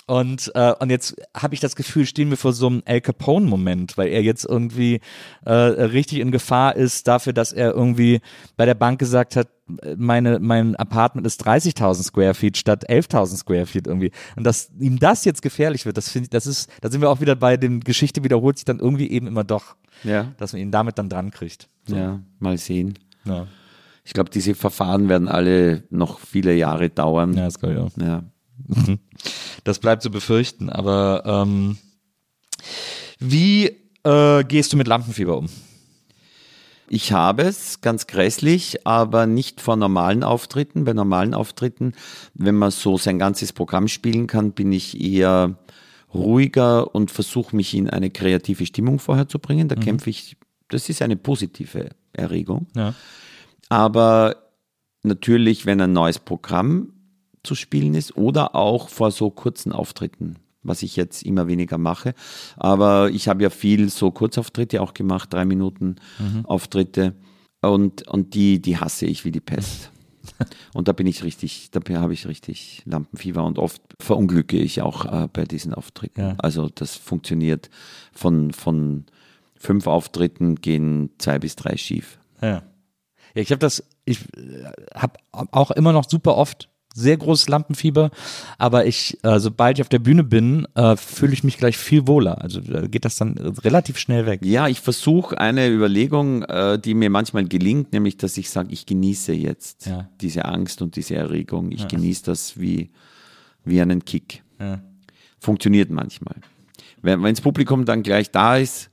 Und, äh, und jetzt habe ich das Gefühl, stehen wir vor so einem Al Capone-Moment, weil er jetzt irgendwie äh, richtig in Gefahr ist dafür, dass er irgendwie bei der Bank gesagt hat, meine, mein Apartment ist 30.000 Square Feet statt 11.000 Square Feet irgendwie. Und dass ihm das jetzt gefährlich wird, das finde ich, das ist, da sind wir auch wieder bei dem Geschichte wiederholt sich dann irgendwie eben immer doch, Ja. dass man ihn damit dann dran kriegt. So. ja, mal sehen. Ja, Ich glaube, diese Verfahren werden alle noch viele Jahre dauern. ja das glaube ich auch. Ja. Das bleibt zu befürchten. Aber ähm, wie äh, gehst du mit Lampenfieber um? Ich habe es, ganz grässlich, aber nicht vor normalen Auftritten. Bei normalen Auftritten, wenn man so sein ganzes Programm spielen kann, bin ich eher ruhiger und versuche mich in eine kreative Stimmung vorher zu bringen. Da kämpfe ich, das ist eine positive Erregung. Ja. Aber natürlich, wenn ein neues Programm zu spielen ist oder auch vor so kurzen Auftritten, was ich jetzt immer weniger mache. Aber ich habe ja viel so Kurzauftritte auch gemacht, drei Minuten Auftritte. Und, und die, die hasse ich wie die Pest. Und da bin ich richtig, da habe ich richtig Lampenfieber und oft verunglücke ich auch äh, bei diesen Auftritten. Ja. Also das funktioniert von, von fünf Auftritten gehen zwei bis drei schief. Ja. Ja, ich habe das, ich habe auch immer noch super oft sehr großes Lampenfieber, aber ich, äh, sobald ich auf der Bühne bin, äh, fühle ich mich gleich viel wohler. Also da geht das dann relativ schnell weg. Ja, ich versuche eine Überlegung, äh, die mir manchmal gelingt, nämlich, dass ich sage, ich genieße jetzt Ja. diese Angst und diese Erregung. Ich genieße das wie, wie einen Kick. Ja. Funktioniert manchmal. Wenn das Publikum dann gleich da ist,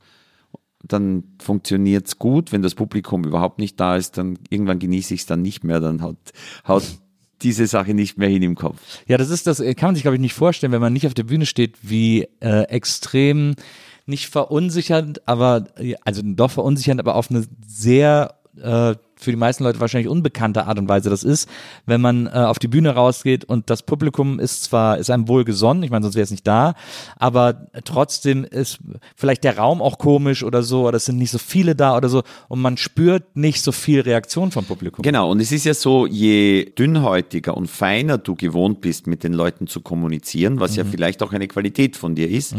dann funktioniert es gut. Wenn das Publikum überhaupt nicht da ist, dann irgendwann genieße ich es dann nicht mehr. Dann haut, haut diese Sache nicht mehr hin im Kopf. Ja, das ist das, äh, kann man sich, glaube ich, nicht vorstellen, wenn man nicht auf der Bühne steht, wie äh, extrem nicht verunsichernd, aber also doch verunsichernd, aber auf eine sehr äh, für die meisten Leute wahrscheinlich unbekannte Art und Weise das ist, wenn man äh, auf die Bühne rausgeht und das Publikum ist zwar, ist einem wohl gesonnen, ich meine, sonst wäre es nicht da, aber trotzdem ist vielleicht der Raum auch komisch oder so, oder es sind nicht so viele da oder so und man spürt nicht so viel Reaktion vom Publikum. Genau, und es ist ja so, je dünnhäutiger und feiner du gewohnt bist, mit den Leuten zu kommunizieren, was ja vielleicht auch eine Qualität von dir ist,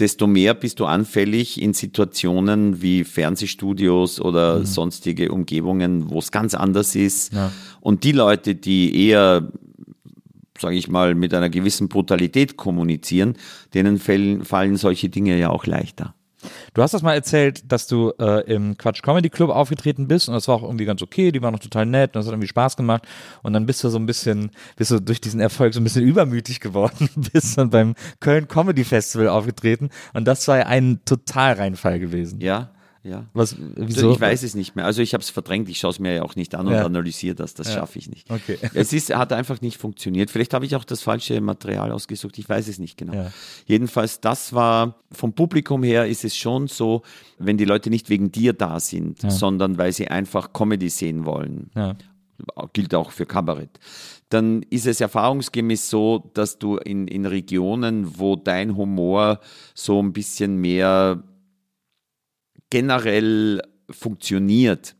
desto mehr bist du anfällig in Situationen wie Fernsehstudios oder sonstige Umgebungen, wo es ganz anders ist. Und die Leute, die eher sage ich mal, mit einer gewissen Brutalität kommunizieren, denen fallen, fallen solche Dinge ja auch leichter. Du hast das mal erzählt, dass du äh, im Quatsch Comedy Club aufgetreten bist und das war auch irgendwie ganz okay, die waren noch total nett und das hat irgendwie Spaß gemacht. Und dann bist du so ein bisschen, bist du durch diesen Erfolg so ein bisschen übermütig geworden, bist dann beim Köln Comedy Festival aufgetreten. Und das war ja ein Totalreinfall gewesen. Ja, ja. Was, wieso? ich weiß es nicht mehr. Also ich habe es verdrängt. Ich schaue es mir ja auch nicht an und Ja. analysiere das. Das schaffe ich nicht. Okay. Es ist, hat einfach nicht funktioniert. Vielleicht habe ich auch das falsche Material ausgesucht. Ich weiß es nicht genau. Ja. Jedenfalls, das war vom Publikum her ist es schon so, wenn die Leute nicht wegen dir da sind, sondern weil sie einfach Comedy sehen wollen. Ja. Gilt auch für Kabarett. Dann ist es erfahrungsgemäß so, dass du in, in Regionen, wo dein Humor so ein bisschen mehr generell funktioniert.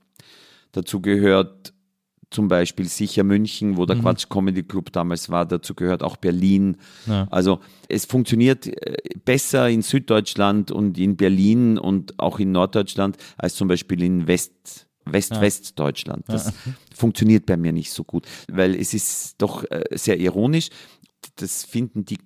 Dazu gehört zum Beispiel sicher München, wo der Quatsch Comedy Club damals war. Dazu gehört auch Berlin. Ja. Also es funktioniert äh, besser in Süddeutschland und in Berlin und auch in Norddeutschland als zum Beispiel in West, West-West-Deutschland. Das funktioniert bei mir nicht so gut, weil es ist doch äh, sehr ironisch. Das finden die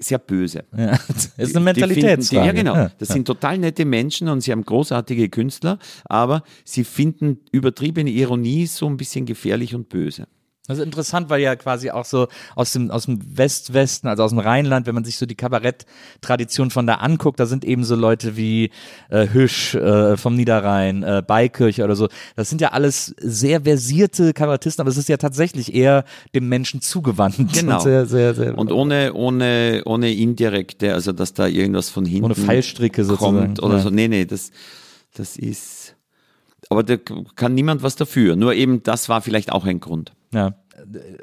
sehr böse. Ja. Das ist eine Mentalitätsfrage. Ja, genau. Das sind total nette Menschen und sie haben großartige Künstler, aber sie finden übertriebene Ironie so ein bisschen gefährlich und böse. Das ist interessant, weil ja quasi auch so aus dem, aus dem Westwesten, also aus dem Rheinland, wenn man sich so die Kabarett-Tradition von da anguckt, da sind eben so Leute wie äh, Hüsch äh, vom Niederrhein, äh, Beikirch oder so. Das sind ja alles sehr versierte Kabarettisten, aber es ist ja tatsächlich eher dem Menschen zugewandt. Genau. Und sehr, sehr, sehr, Und ohne, ohne, ohne indirekte, also dass da irgendwas von hinten Ohne Fallstricke sozusagen. kommt oder Ja. so. Nee, nee, das, das ist. Aber da kann niemand was dafür. Nur eben, das war vielleicht auch ein Grund. Ja.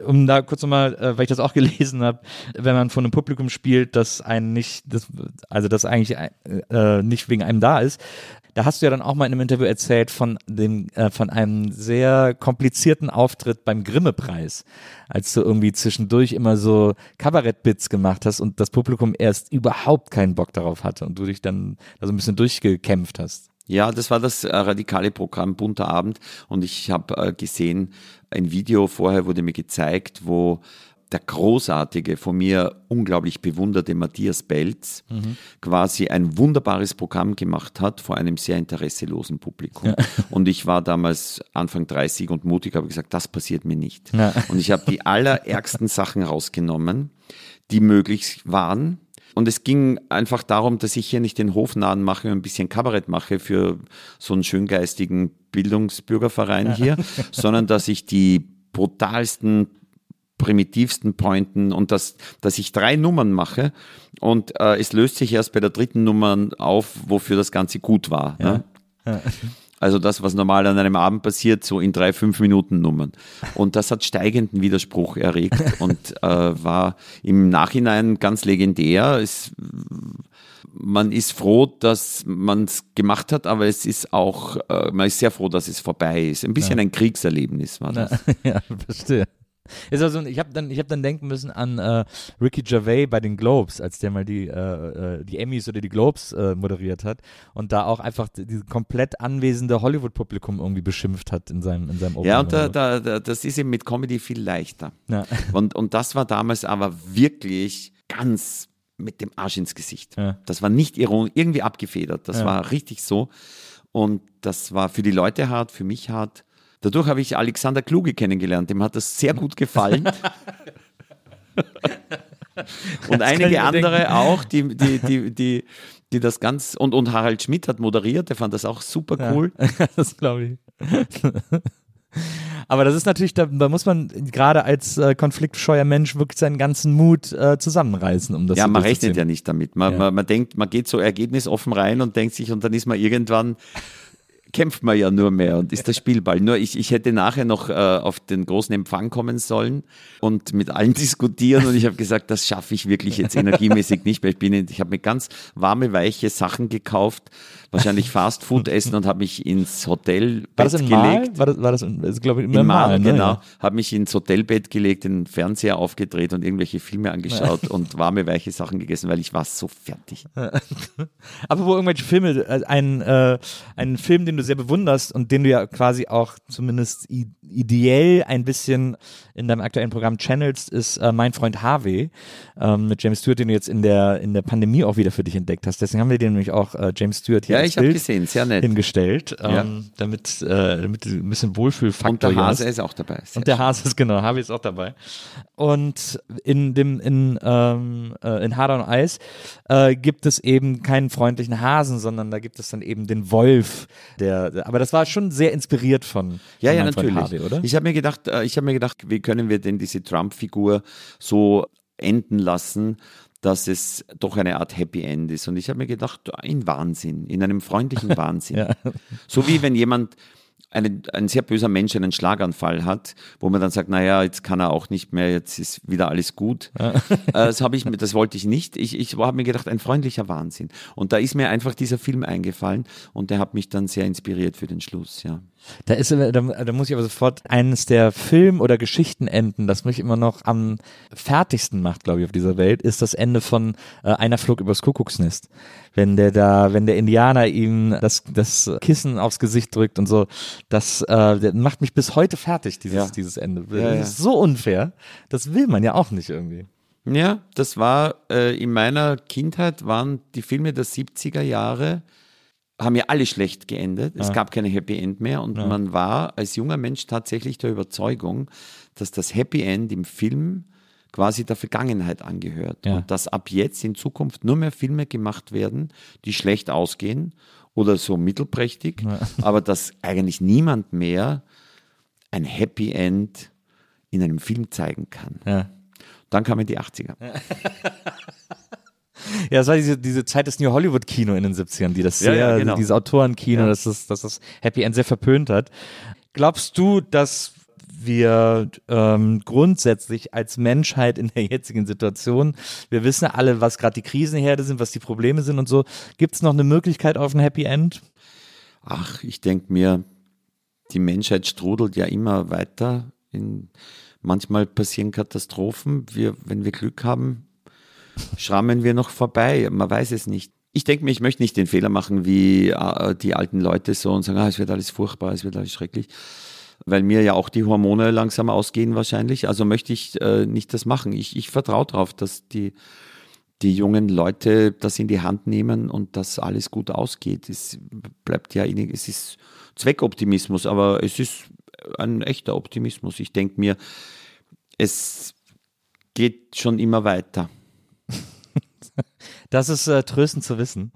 Um da kurz nochmal, äh, weil ich das auch gelesen habe, wenn man von einem Publikum spielt, das einen nicht, das, also das eigentlich äh, nicht wegen einem da ist, da hast du ja dann auch mal in einem Interview erzählt von dem, äh, von einem sehr komplizierten Auftritt beim Grimme-Preis, als du irgendwie zwischendurch immer so Kabarettbits gemacht hast und das Publikum erst überhaupt keinen Bock darauf hatte und du dich dann da so ein bisschen durchgekämpft hast. Ja, das war das äh, radikale Programm Bunter Abend und ich habe äh, gesehen, ein Video vorher wurde mir gezeigt, wo der großartige, von mir unglaublich bewunderte Matthias Belz quasi ein wunderbares Programm gemacht hat vor einem sehr interesselosen Publikum. Und ich war damals Anfang 30 und mutig, habe gesagt, das passiert mir nicht. Ja. Und ich habe die allerärgsten Sachen rausgenommen, die möglich waren. Und es ging einfach darum, dass ich hier nicht den Hofnahen mache und ein bisschen Kabarett mache für so einen schöngeistigen Bildungsbürgerverein hier, sondern dass ich die brutalsten, primitivsten Pointen und dass, dass ich drei Nummern mache und äh, es löst sich erst bei der dritten Nummer auf, wofür das Ganze gut war. Ne? Also das, was normal an einem Abend passiert, so in drei, fünf Minuten Nummern. Und das hat steigenden Widerspruch erregt und äh, war im Nachhinein ganz legendär. Es, man ist froh, dass man es gemacht hat, aber es ist auch, äh, man ist sehr froh, dass es vorbei ist. Ein bisschen ein Kriegserlebnis war das. ja, verstehe. Ist also, ich habe dann, ich hab dann denken müssen an äh, Ricky Gervais bei den Globes, als der mal die, äh, äh, die Emmys oder die Globes äh, moderiert hat und da auch einfach die, die komplett anwesende Hollywood-Publikum irgendwie beschimpft hat in seinem, in seinem Ja, und da, da, da, das ist eben mit Comedy viel leichter. Ja. Und, und das war damals aber wirklich ganz mit dem Arsch ins Gesicht. Ja. Das war nicht irgendwie abgefedert. Das Ja. war richtig so. Und das war für die Leute hart, für mich hart. Dadurch habe ich Alexander Kluge kennengelernt. Dem hat das sehr gut gefallen. und einige andere denken. auch, die, die, die, die, die das ganz. Und, und Harald Schmidt hat moderiert, der fand das auch super cool. das glaube ich. Aber das ist natürlich, da, da muss man gerade als äh, konfliktscheuer Mensch wirklich seinen ganzen Mut äh, zusammenreißen, um das Ja, man rechnet ja nicht damit. Man, Ja. Man, man denkt, man geht so ergebnisoffen rein und denkt sich, und dann ist man irgendwann, kämpft man ja nur mehr und ist der Spielball. Nur ich, ich hätte nachher noch äh, auf den großen Empfang kommen sollen und mit allen diskutieren und ich habe gesagt, das schaffe ich wirklich jetzt energiemäßig nicht mehr. Ich, bin in- ich habe mir ganz warme, weiche Sachen gekauft, wahrscheinlich Fastfood essen und habe mich ins Hotel War das in Mal? gelegt. War das, war das ist, glaube ich, immer In Mal, ne? genau. Ja. Habe mich ins Hotelbett gelegt, den Fernseher aufgedreht und irgendwelche Filme angeschaut und warme, weiche Sachen gegessen, weil ich war so fertig. Aber wo irgendwelche Filme, äh, ein, äh, ein Film, den du sehr bewunderst und den du ja quasi auch zumindest ideell ein bisschen in deinem aktuellen Programm channelst, ist äh, Mein Freund Harvey ähm, mit James Stewart, den du jetzt in der, in der Pandemie auch wieder für dich entdeckt hast. Deswegen haben wir dir nämlich auch äh, James Stewart hier Ja, ich habe gesehen, sehr nett. hingestellt, Ja. ähm, damit, äh, damit ein bisschen Wohlfühlfaktor Und der Hase ist auch dabei. Sehr Und der Hase ist genau, Harvey ist auch dabei. Und in dem in ähm, äh, in Harder und Eis äh, gibt es eben keinen freundlichen Hasen, sondern da gibt es dann eben den Wolf. Der, der aber das war schon sehr inspiriert von, Ja, von ja, Freund natürlich. Harvey, oder? Ich habe mir gedacht, äh, ich habe mir gedacht, wie können wir denn diese Trump-Figur so enden lassen, dass es doch eine Art Happy End ist. Und ich habe mir gedacht, in Wahnsinn, in einem freundlichen Wahnsinn. Ja. So wie wenn jemand eine, ein sehr böser Mensch einen Schlaganfall hat, wo man dann sagt, naja, jetzt kann er auch nicht mehr, jetzt ist wieder alles gut. Ja. Äh, das habe ich das wollte ich nicht. Ich, ich habe mir gedacht, ein freundlicher Wahnsinn. Und da ist mir einfach dieser Film eingefallen und der hat mich dann sehr inspiriert für den Schluss, ja. Da ist da, da muss ich aber sofort eines der Film- oder Geschichtenenden, das mich immer noch am fertigsten macht, glaube ich, auf dieser Welt, ist das Ende von äh, Einer flog übers Kuckucksnest. Wenn der da, wenn der Indianer ihm das, das Kissen aufs Gesicht drückt und so, das äh, macht mich bis heute fertig, dieses, ja. dieses Ende. Ja, das ist so unfair. Das will man ja auch nicht irgendwie. Ja, das war äh, in meiner Kindheit waren die Filme der 70er Jahre haben ja alle schlecht geendet. Es ja. gab keine Happy End mehr und ja. man war als junger Mensch tatsächlich der Überzeugung, dass das Happy End im Film quasi der Vergangenheit angehört ja. und dass ab jetzt in Zukunft nur mehr Filme gemacht werden, die schlecht ausgehen oder so mittelprächtig, aber dass eigentlich niemand mehr ein Happy End in einem Film zeigen kann. Dann kamen die 80er. Ja, es war diese, diese Zeit des New Hollywood Kino in den 70ern, die das sehr, ja, ja, genau. dieses Autorenkino, ja. dass, das, dass das Happy End sehr verpönt hat. Glaubst du, dass wir ähm, grundsätzlich als Menschheit in der jetzigen Situation, wir wissen alle, was gerade die Krisenherde sind, was die Probleme sind und so. Gibt es noch eine Möglichkeit auf ein Happy End? Ach, ich denke mir, die Menschheit strudelt ja immer weiter. In, manchmal passieren Katastrophen. Wir, wenn wir Glück haben, schrammen wir noch vorbei. Man weiß es nicht. Ich denke mir, ich möchte nicht den Fehler machen, wie äh, die alten Leute so und sagen, ah, es wird alles furchtbar, es wird alles schrecklich, weil mir ja auch die Hormone langsam ausgehen wahrscheinlich. Also möchte ich äh, nicht das machen. Ich, ich vertraue darauf, dass die, die jungen Leute das in die Hand nehmen und dass alles gut ausgeht. Es bleibt ja, es ist Zweckoptimismus, aber es ist ein echter Optimismus. Ich denke mir, es geht schon immer weiter. Das ist äh, tröstend zu wissen.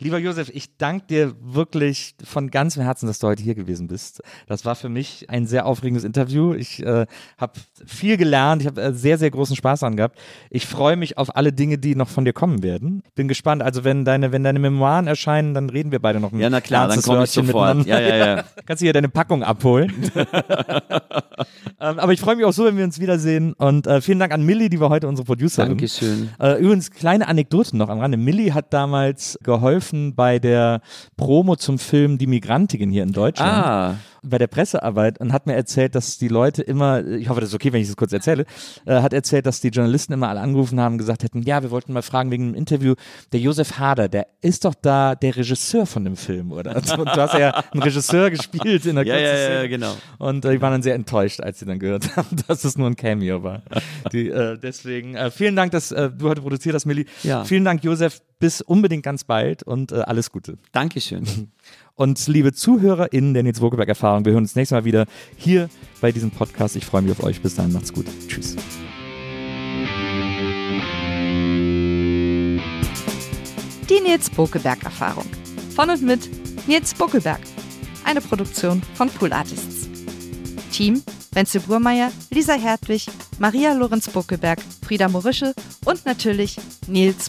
Lieber Josef, ich danke dir wirklich von ganzem Herzen, dass du heute hier gewesen bist. Das war für mich ein sehr aufregendes Interview. Ich äh, habe viel gelernt, ich habe äh, sehr, sehr großen Spaß daran gehabt. Ich freue mich auf alle Dinge, die noch von dir kommen werden. Bin gespannt. Also wenn deine, wenn deine Memoiren erscheinen, dann reden wir beide noch ein Ja, na klar, dann komme ich sofort. Ja, ja, ja. Kannst du hier deine Packung abholen. ähm, aber ich freue mich auch so, wenn wir uns wiedersehen. Und äh, vielen Dank an Millie, die war heute unsere Producerin. Dankeschön. Äh, übrigens, kleine Anekdoten noch am Rande. Millie hat damals geholfen, geholfen bei der Promo zum Film Die Migrantigen hier in Deutschland. Ah bei der Pressearbeit und hat mir erzählt, dass die Leute immer, ich hoffe, das ist okay, wenn ich das kurz erzähle, äh, hat erzählt, dass die Journalisten immer alle angerufen haben und gesagt hätten, ja, wir wollten mal fragen wegen einem Interview, der Josef Hader, der ist doch da der Regisseur von dem Film, oder? Und du hast ja einen Regisseur gespielt in der ja, ja, ja, genau. Und äh, die waren dann sehr enttäuscht, als sie dann gehört haben, dass es nur ein Cameo war. Die, äh, deswegen, äh, vielen Dank, dass äh, du heute produziert hast, Milli. Ja. Vielen Dank, Josef. Bis unbedingt ganz bald und äh, alles Gute. Dankeschön. Und liebe ZuhörerInnen der Nils Wogelberg-Erfahrung, wir hören uns nächstes Mal wieder hier bei diesem Podcast. Ich freue mich auf euch. Bis dahin, macht's gut. Tschüss. Die Nils Bokelberg-Erfahrung. Von und mit Nils Bokelberg. Eine Produktion von Pool Artists. Team Wenzel Burmeier, Lisa Hertwig, Maria Lorenz Bokelberg, Frieda Morische und natürlich Nils